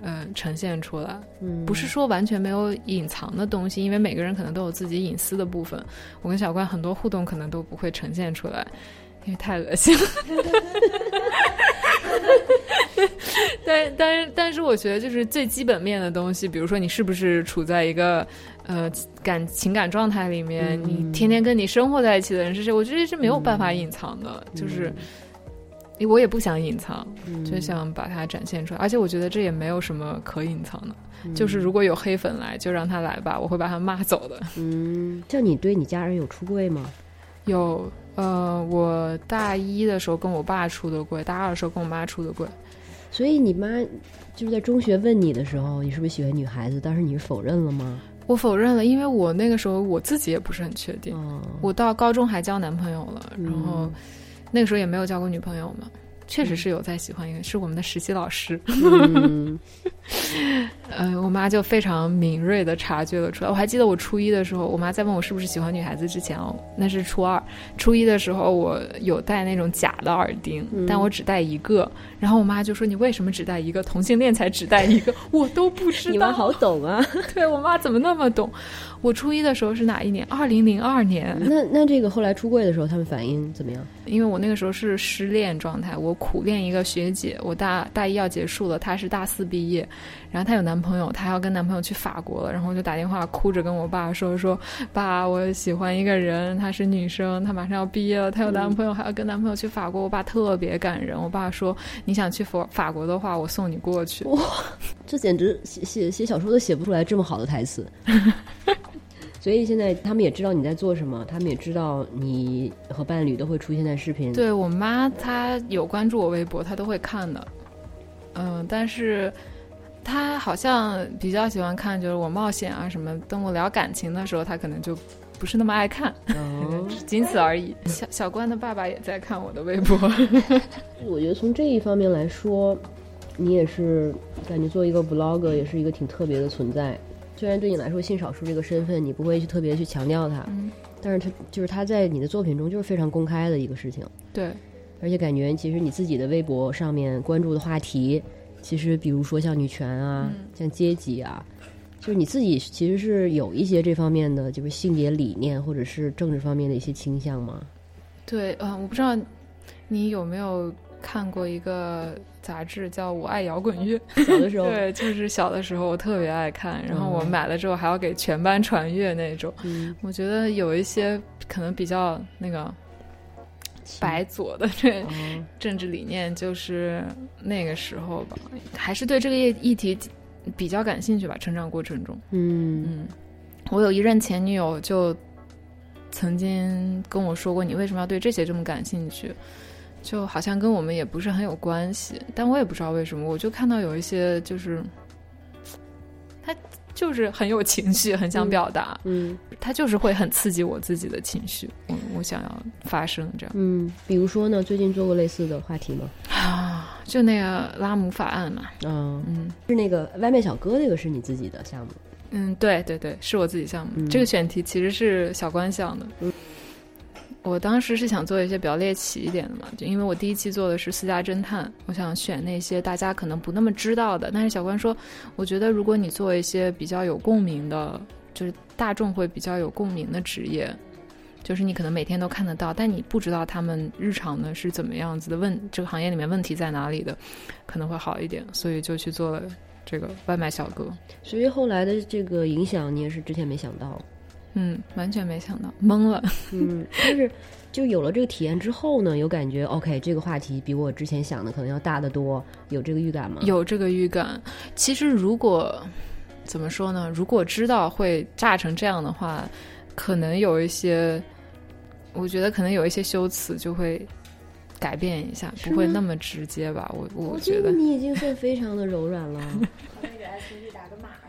呃，呈现出来，嗯，不是说完全没有隐藏的东西，因为每个人可能都有自己隐私的部分。我跟小关很多互动可能都不会呈现出来，因为太恶心了。<laughs> 但但是但是，我觉得就是最基本面的东西，比如说你是不是处在一个呃感情感状态里面，嗯你天天跟你生活在一起的人是谁，我觉得是没有办法隐藏的，就是我也不想隐藏，嗯就想把它展现出来，而且我觉得这也没有什么可隐藏的，嗯就是如果有黑粉来，就让他来吧，我会把他骂走的。嗯，像你对你家人有出柜吗？有呃，我大一的时候跟我爸出的柜，大二的时候跟我妈出的柜。所以你妈就是在中学问你的时候，你是不是喜欢女孩子？当时你是否认了吗？我否认了，因为我那个时候我自己也不是很确定。嗯，我到高中还交男朋友了，嗯然后那个时候也没有交过女朋友嘛。确实是有在喜欢一个，是我们的实习老师。<laughs> 嗯 <laughs> 呃，我妈就非常敏锐的察觉了出来。我还记得我初一的时候，我妈在问我是不是喜欢女孩子之前哦，那是初二。初一的时候，我有戴那种假的耳钉，嗯但我只戴一个。然后我妈就说：“你为什么只戴一个？同性恋才只戴一个，我都不知道。”你妈好懂啊。<laughs> 对我妈怎么那么懂？我初一的时候是哪一年？二零零二年。那那这个后来出柜的时候，他们反应怎么样？因为我那个时候是失恋状态，我苦恋一个学姐，我大大一要结束了，她是大四毕业，然后她有男朋友，她要跟男朋友去法国了，然后我就打电话哭着跟我爸说说，爸，我喜欢一个人，她是女生，她马上要毕业了，她有男朋友，还要跟男朋友去法国，我爸特别感人，我爸说你想去法法国的话，我送你过去。哇这简直写写写小说都写不出来这么好的台词。<laughs> 所以现在他们也知道你在做什么，他们也知道你和伴侣都会出现在视频。，对我妈，她有关注我微博，她都会看的。嗯，但是她好像比较喜欢看就是我冒险啊什么。等我聊感情的时候，她可能就不是那么爱看，哦，<laughs> 仅此而已。小小关的爸爸也在看我的微博。我觉得从这一方面来说，你也是感觉做一个 vlog 也是一个挺特别的存在。虽然对你来说性少数这个身份你不会去特别去强调它，嗯，但是它就是它在你的作品中就是非常公开的一个事情。对，而且感觉其实你自己的微博上面关注的话题，其实比如说像女权啊，嗯像阶级啊，就是你自己其实是有一些这方面的，就是性别理念或者是政治方面的一些倾向吗？对，嗯、我不知道你有没有看过一个杂志叫《我爱摇滚乐》。小的时候，<laughs> 对，就是小的时候我特别爱看，然后我嗯买了之后还要给全班传阅那种。嗯，我觉得有一些可能比较那个白左的这哦，政治理念，就是那个时候吧，还是对这个议议题比较感兴趣吧。成长过程中，嗯嗯，我有一任前女友就曾经跟我说过：“你为什么要对这些这么感兴趣？”就好像跟我们也不是很有关系，但我也不知道为什么，我就看到有一些就是他就是很有情绪，很想表达，嗯他就是会很刺激我自己的情绪，我我想要发声这样。嗯，比如说呢，最近做过类似的话题吗？啊，就那个拉姆法案嘛，嗯，嗯。是那个外卖小哥那个是你自己的项目？嗯，对对对，是我自己项目，嗯。这个选题其实是小关想的。我当时是想做一些比较猎奇一点的嘛，就因为我第一期做的是私家侦探，我想选那些大家可能不那么知道的。但是小关说，我觉得如果你做一些比较有共鸣的，就是大众会比较有共鸣的职业，就是你可能每天都看得到，但你不知道他们日常呢是怎么样子的，问这个行业里面问题在哪里的，可能会好一点，所以就去做了这个外卖小哥。所以后来的这个影响，你也是之前没想到，嗯，完全没想到，懵了。<laughs> 嗯，但是就有了这个体验之后呢，有感觉 OK，这个话题比我之前想的可能要大得多，有这个预感吗？有这个预感。其实如果怎么说呢？如果知道会炸成这样的话，可能有一些，我觉得可能有一些修辞就会改变一下，不会那么直接吧？我我觉得你已经算非常的柔软了。<laughs>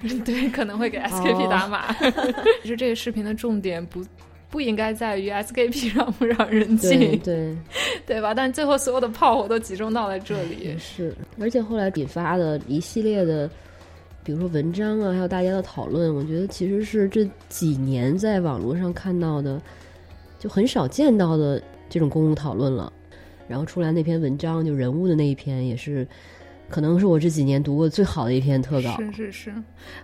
<laughs> 对，可能会给 SKP 打码。<laughs> 其实这个视频的重点不不应该在于 SKP 让不让人进，对 <laughs> 对吧？但最后所有的炮火都集中到了这里。是，而且后来引发的一系列的。比如说文章啊，还有大家的讨论，我觉得其实是这几年在网络上看到的，就很少见到的这种公共讨论了。然后出来那篇文章，就人物的那一篇，也是可能是我这几年读过最好的一篇特稿。是是是，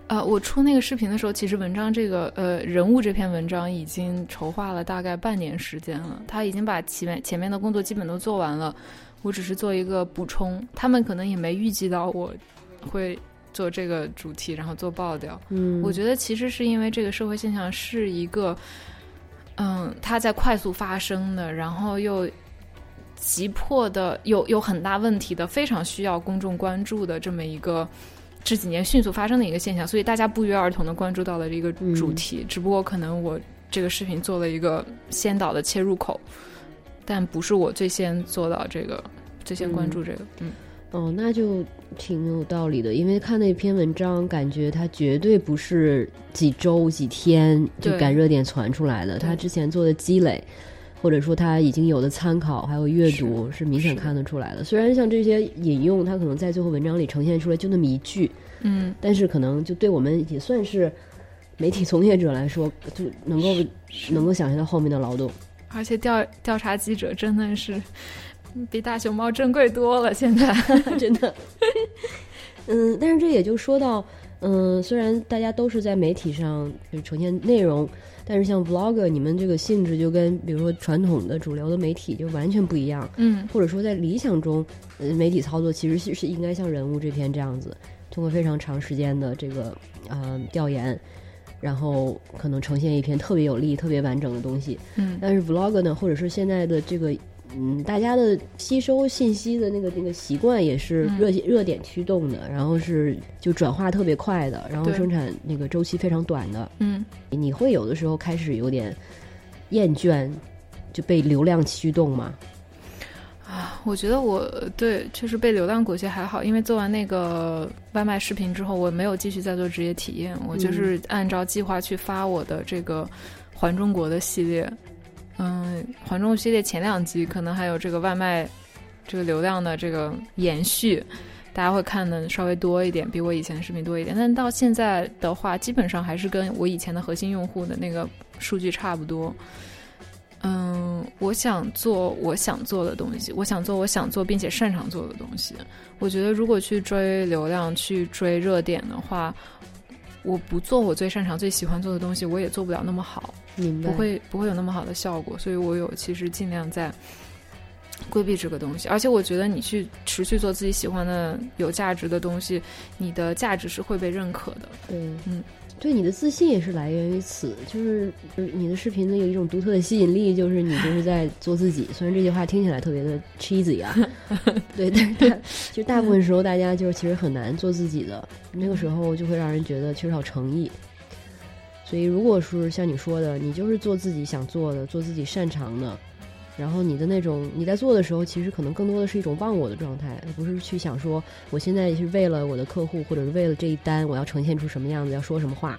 呃，我出那个视频的时候，其实文章这个呃人物这篇文章已经筹划了大概半年时间了，他已经把前面前面的工作基本都做完了，我只是做一个补充。他们可能也没预计到我会。做这个主题，然后做爆掉。嗯，我觉得其实是因为这个社会现象是一个，嗯，它在快速发生的，然后又急迫的，有有很大问题的，非常需要公众关注的这么一个这几年迅速发生的一个现象，所以大家不约而同的关注到了这个主题。只不过可能我这个视频做了一个先导的切入口，但不是我最先做到这个，最先关注这个。嗯。哦，那就挺有道理的，因为看那篇文章，感觉它绝对不是几周几天就赶热点传出来的，它之前做的积累，或者说他已经有的参考还有阅读，是明显看得出来的。虽然像这些引用，他可能在最后文章里呈现出来就那么一句，嗯，但是可能就对我们也算是媒体从业者来说，就能够能够想象到后面的劳动。而且调调查记者真的是。比大熊猫珍贵多了，现在 <laughs> 真的。<laughs> 嗯，但是这也就说到，嗯，虽然大家都是在媒体上就呈现内容，但是像 vlog，你们这个性质就跟比如说传统的主流的媒体就完全不一样。嗯，或者说在理想中，呃，媒体操作其实是是应该像人物这篇这样子，通过非常长时间的这个呃调研，然后可能呈现一篇特别有力、特别完整的东西。嗯，但是 vlog 呢，或者是现在的这个。嗯，大家的吸收信息的那个那个习惯也是热热点驱动的，然后是就转化特别快的，然后生产那个周期非常短的。嗯，你会有的时候开始有点厌倦，就被流量驱动吗？啊，我觉得我对确实被流量裹挟还好，因为做完那个外卖视频之后，我没有继续再做职业体验，我就是按照计划去发我的这个环中国的系列。嗯，环中系列前两集可能还有这个外卖，这个流量的这个延续，大家会看的稍微多一点，比我以前的视频多一点。但到现在的话，基本上还是跟我以前的核心用户的那个数据差不多。嗯，我想做我想做的东西，我想做我想做并且擅长做的东西。我觉得如果去追流量、去追热点的话，我不做我最擅长、最喜欢做的东西，我也做不了那么好。不会不会有那么好的效果，所以我有其实尽量在规避这个东西。而且我觉得你去持续做自己喜欢的、有价值的东西，你的价值是会被认可的。对，嗯，对，你的自信也是来源于此。就是你的视频呢有一种独特的吸引力，就是你就是在做自己。虽然这句话听起来特别的 cheesy 啊，<laughs> 对，但是其实大部分时候大家就是其实很难做自己的，那个时候就会让人觉得缺少诚意。所以，如果是像你说的，你就是做自己想做的，做自己擅长的，然后你的那种你在做的时候，其实可能更多的是一种忘我的状态，而不是去想说我现在是为了我的客户，或者是为了这一单，我要呈现出什么样子，要说什么话。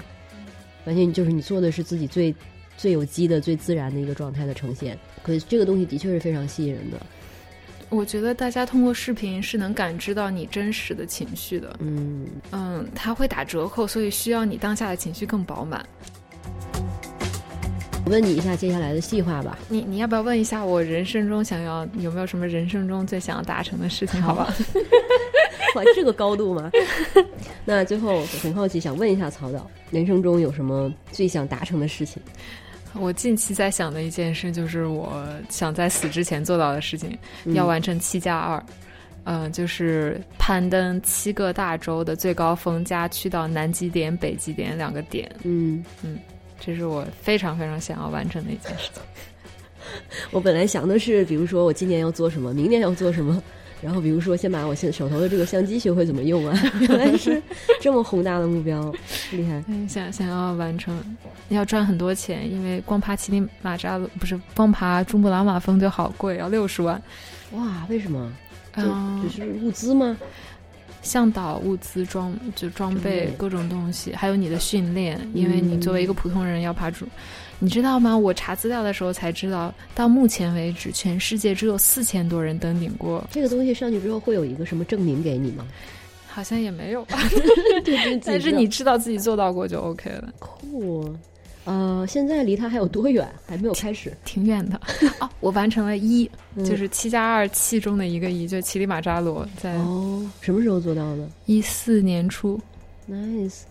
完全就是你做的是自己最最有机的、最自然的一个状态的呈现。可是这个东西的确是非常吸引人的。我觉得大家通过视频是能感知到你真实的情绪的，嗯嗯，它会打折扣，所以需要你当下的情绪更饱满。我问你一下接下来的计划吧，你你要不要问一下我人生中想要有没有什么人生中最想要达成的事情？好吧，<laughs> 哇，这个高度吗？<laughs> 那最后很好奇，想问一下曹导，人生中有什么最想达成的事情？我近期在想的一件事，就是我想在死之前做到的事情，嗯要完成七加二。嗯、就是攀登七个大洲的最高峰，加去到南极点、北极点两个点，嗯嗯，这是我非常非常想要完成的一件事情。<laughs> 我本来想的是，比如说我今年要做什么，明年要做什么，<laughs> 然后比如说先把我现手头的这个相机学会怎么用啊，<laughs> 原来是这么宏大的目标，厉害。嗯，想想要完成，要赚很多钱，因为光爬乞力马扎罗不是光爬珠穆朗玛峰就好贵，要六十万。哇，为什么？就嗯只是物资吗？向导、物资、装就装装备备各种东西，还有你的训练，因为你作为一个普通人要爬珠，你知道吗？我查资料的时候才知道，到目前为止，全世界只有四千多人登顶过，这个东西上去之后会有一个什么证明给你吗？好像也没有吧。<laughs> <laughs> 但是你知道自己做到过就 OK 了，酷。呃，现在离它还有多远？还没有开始。挺远的。<laughs> 哦，我完成了一，<laughs> 嗯就是七加二七中的一个一，就乞力马扎罗，在哦，什么时候做到的一四年初。？Nice。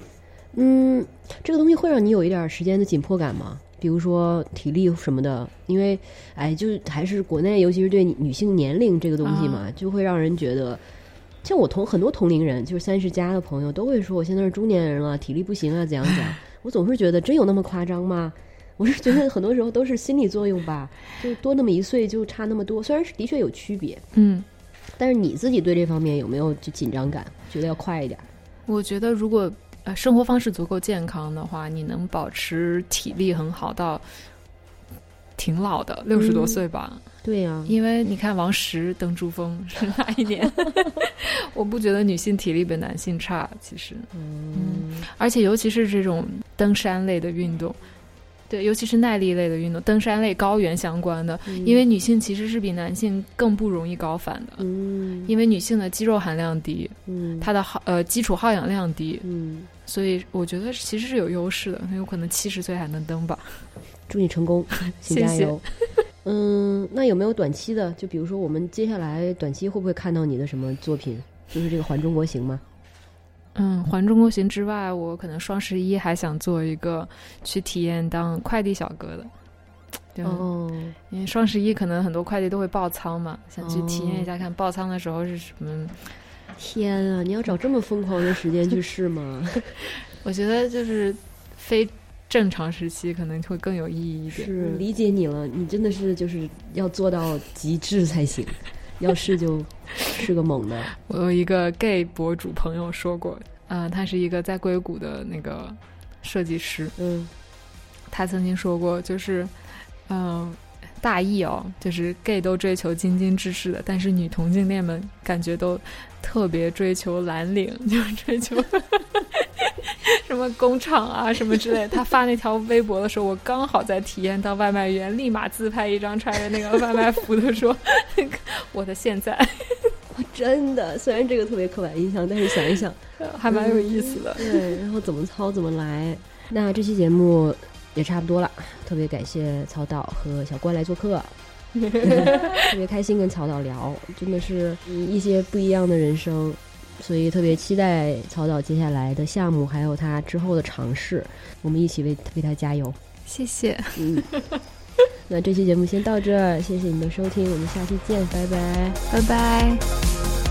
嗯，这个东西会让你有一点时间的紧迫感吗？比如说体力什么的，因为哎，就是还是国内，尤其是对女性年龄这个东西嘛，啊就会让人觉得，像我同很多同龄人，就是三十加的朋友，都会说我现在是中年人了，体力不行啊，怎样怎样。我总是觉得，真有那么夸张吗？我是觉得很多时候都是心理作用吧，就多那么一岁就差那么多，虽然是的确有区别，嗯，但是你自己对这方面有没有就紧张感，觉得要快一点？我觉得如果呃生活方式足够健康的话，你能保持体力很好到挺老的，六十多岁吧。对呀、因为你看王石登珠峰是哪一年？<laughs> 我不觉得女性体力比男性差，其实，嗯，而且尤其是这种登山类的运动。对，尤其是耐力类的运动，登山类、高原相关的，因为女性其实是比男性更不容易高反的，嗯。因为女性的肌肉含量低，嗯。她的耗呃基础耗氧量低，嗯，所以我觉得其实是有优势的，很有可能七十岁还能登吧。祝你成功，请谢谢。嗯，那有没有短期的？就比如说，我们接下来短期会不会看到你的什么作品？就是这个环中国行吗？嗯，环中国行之外，我可能双十一还想做一个去体验当快递小哥的。哦，因为双十一可能很多快递都会爆仓嘛，想去体验一下，看爆仓的时候是什么。天啊！你要找这么疯狂的时间去试吗？<laughs> 我觉得就是非正常时期可能会更有意义一点。是理解你了，你真的是就是要做到极致才行。<laughs> 要是就是个猛的。我有一个 gay 博主朋友说过，呃，他是一个在硅谷的那个设计师，嗯他曾经说过，就是，嗯、大意哦，就是 gay 都追求精精致致的，但是女同性恋们感觉都特别追求蓝领，就是追求 <laughs> 什么工厂啊什么之类的。他发那条微博的时候，我刚好在体验到外卖员，立马自拍一张穿着那个外卖服的说：“ <laughs> 我的现在真的，虽然这个特别刻板印象，但是想一想，还蛮有意思的。对，然后怎么操怎么来。那这期节目也差不多了，特别感谢曹导和小关来做客，<laughs> 特别开心跟曹导聊，真的是嗯一些不一样的人生，所以特别期待曹导接下来的项目，还有他之后的尝试，我们一起为为他加油。谢谢。嗯，那这期节目先到这儿，谢谢你的收听，我们下期见，拜拜。拜拜。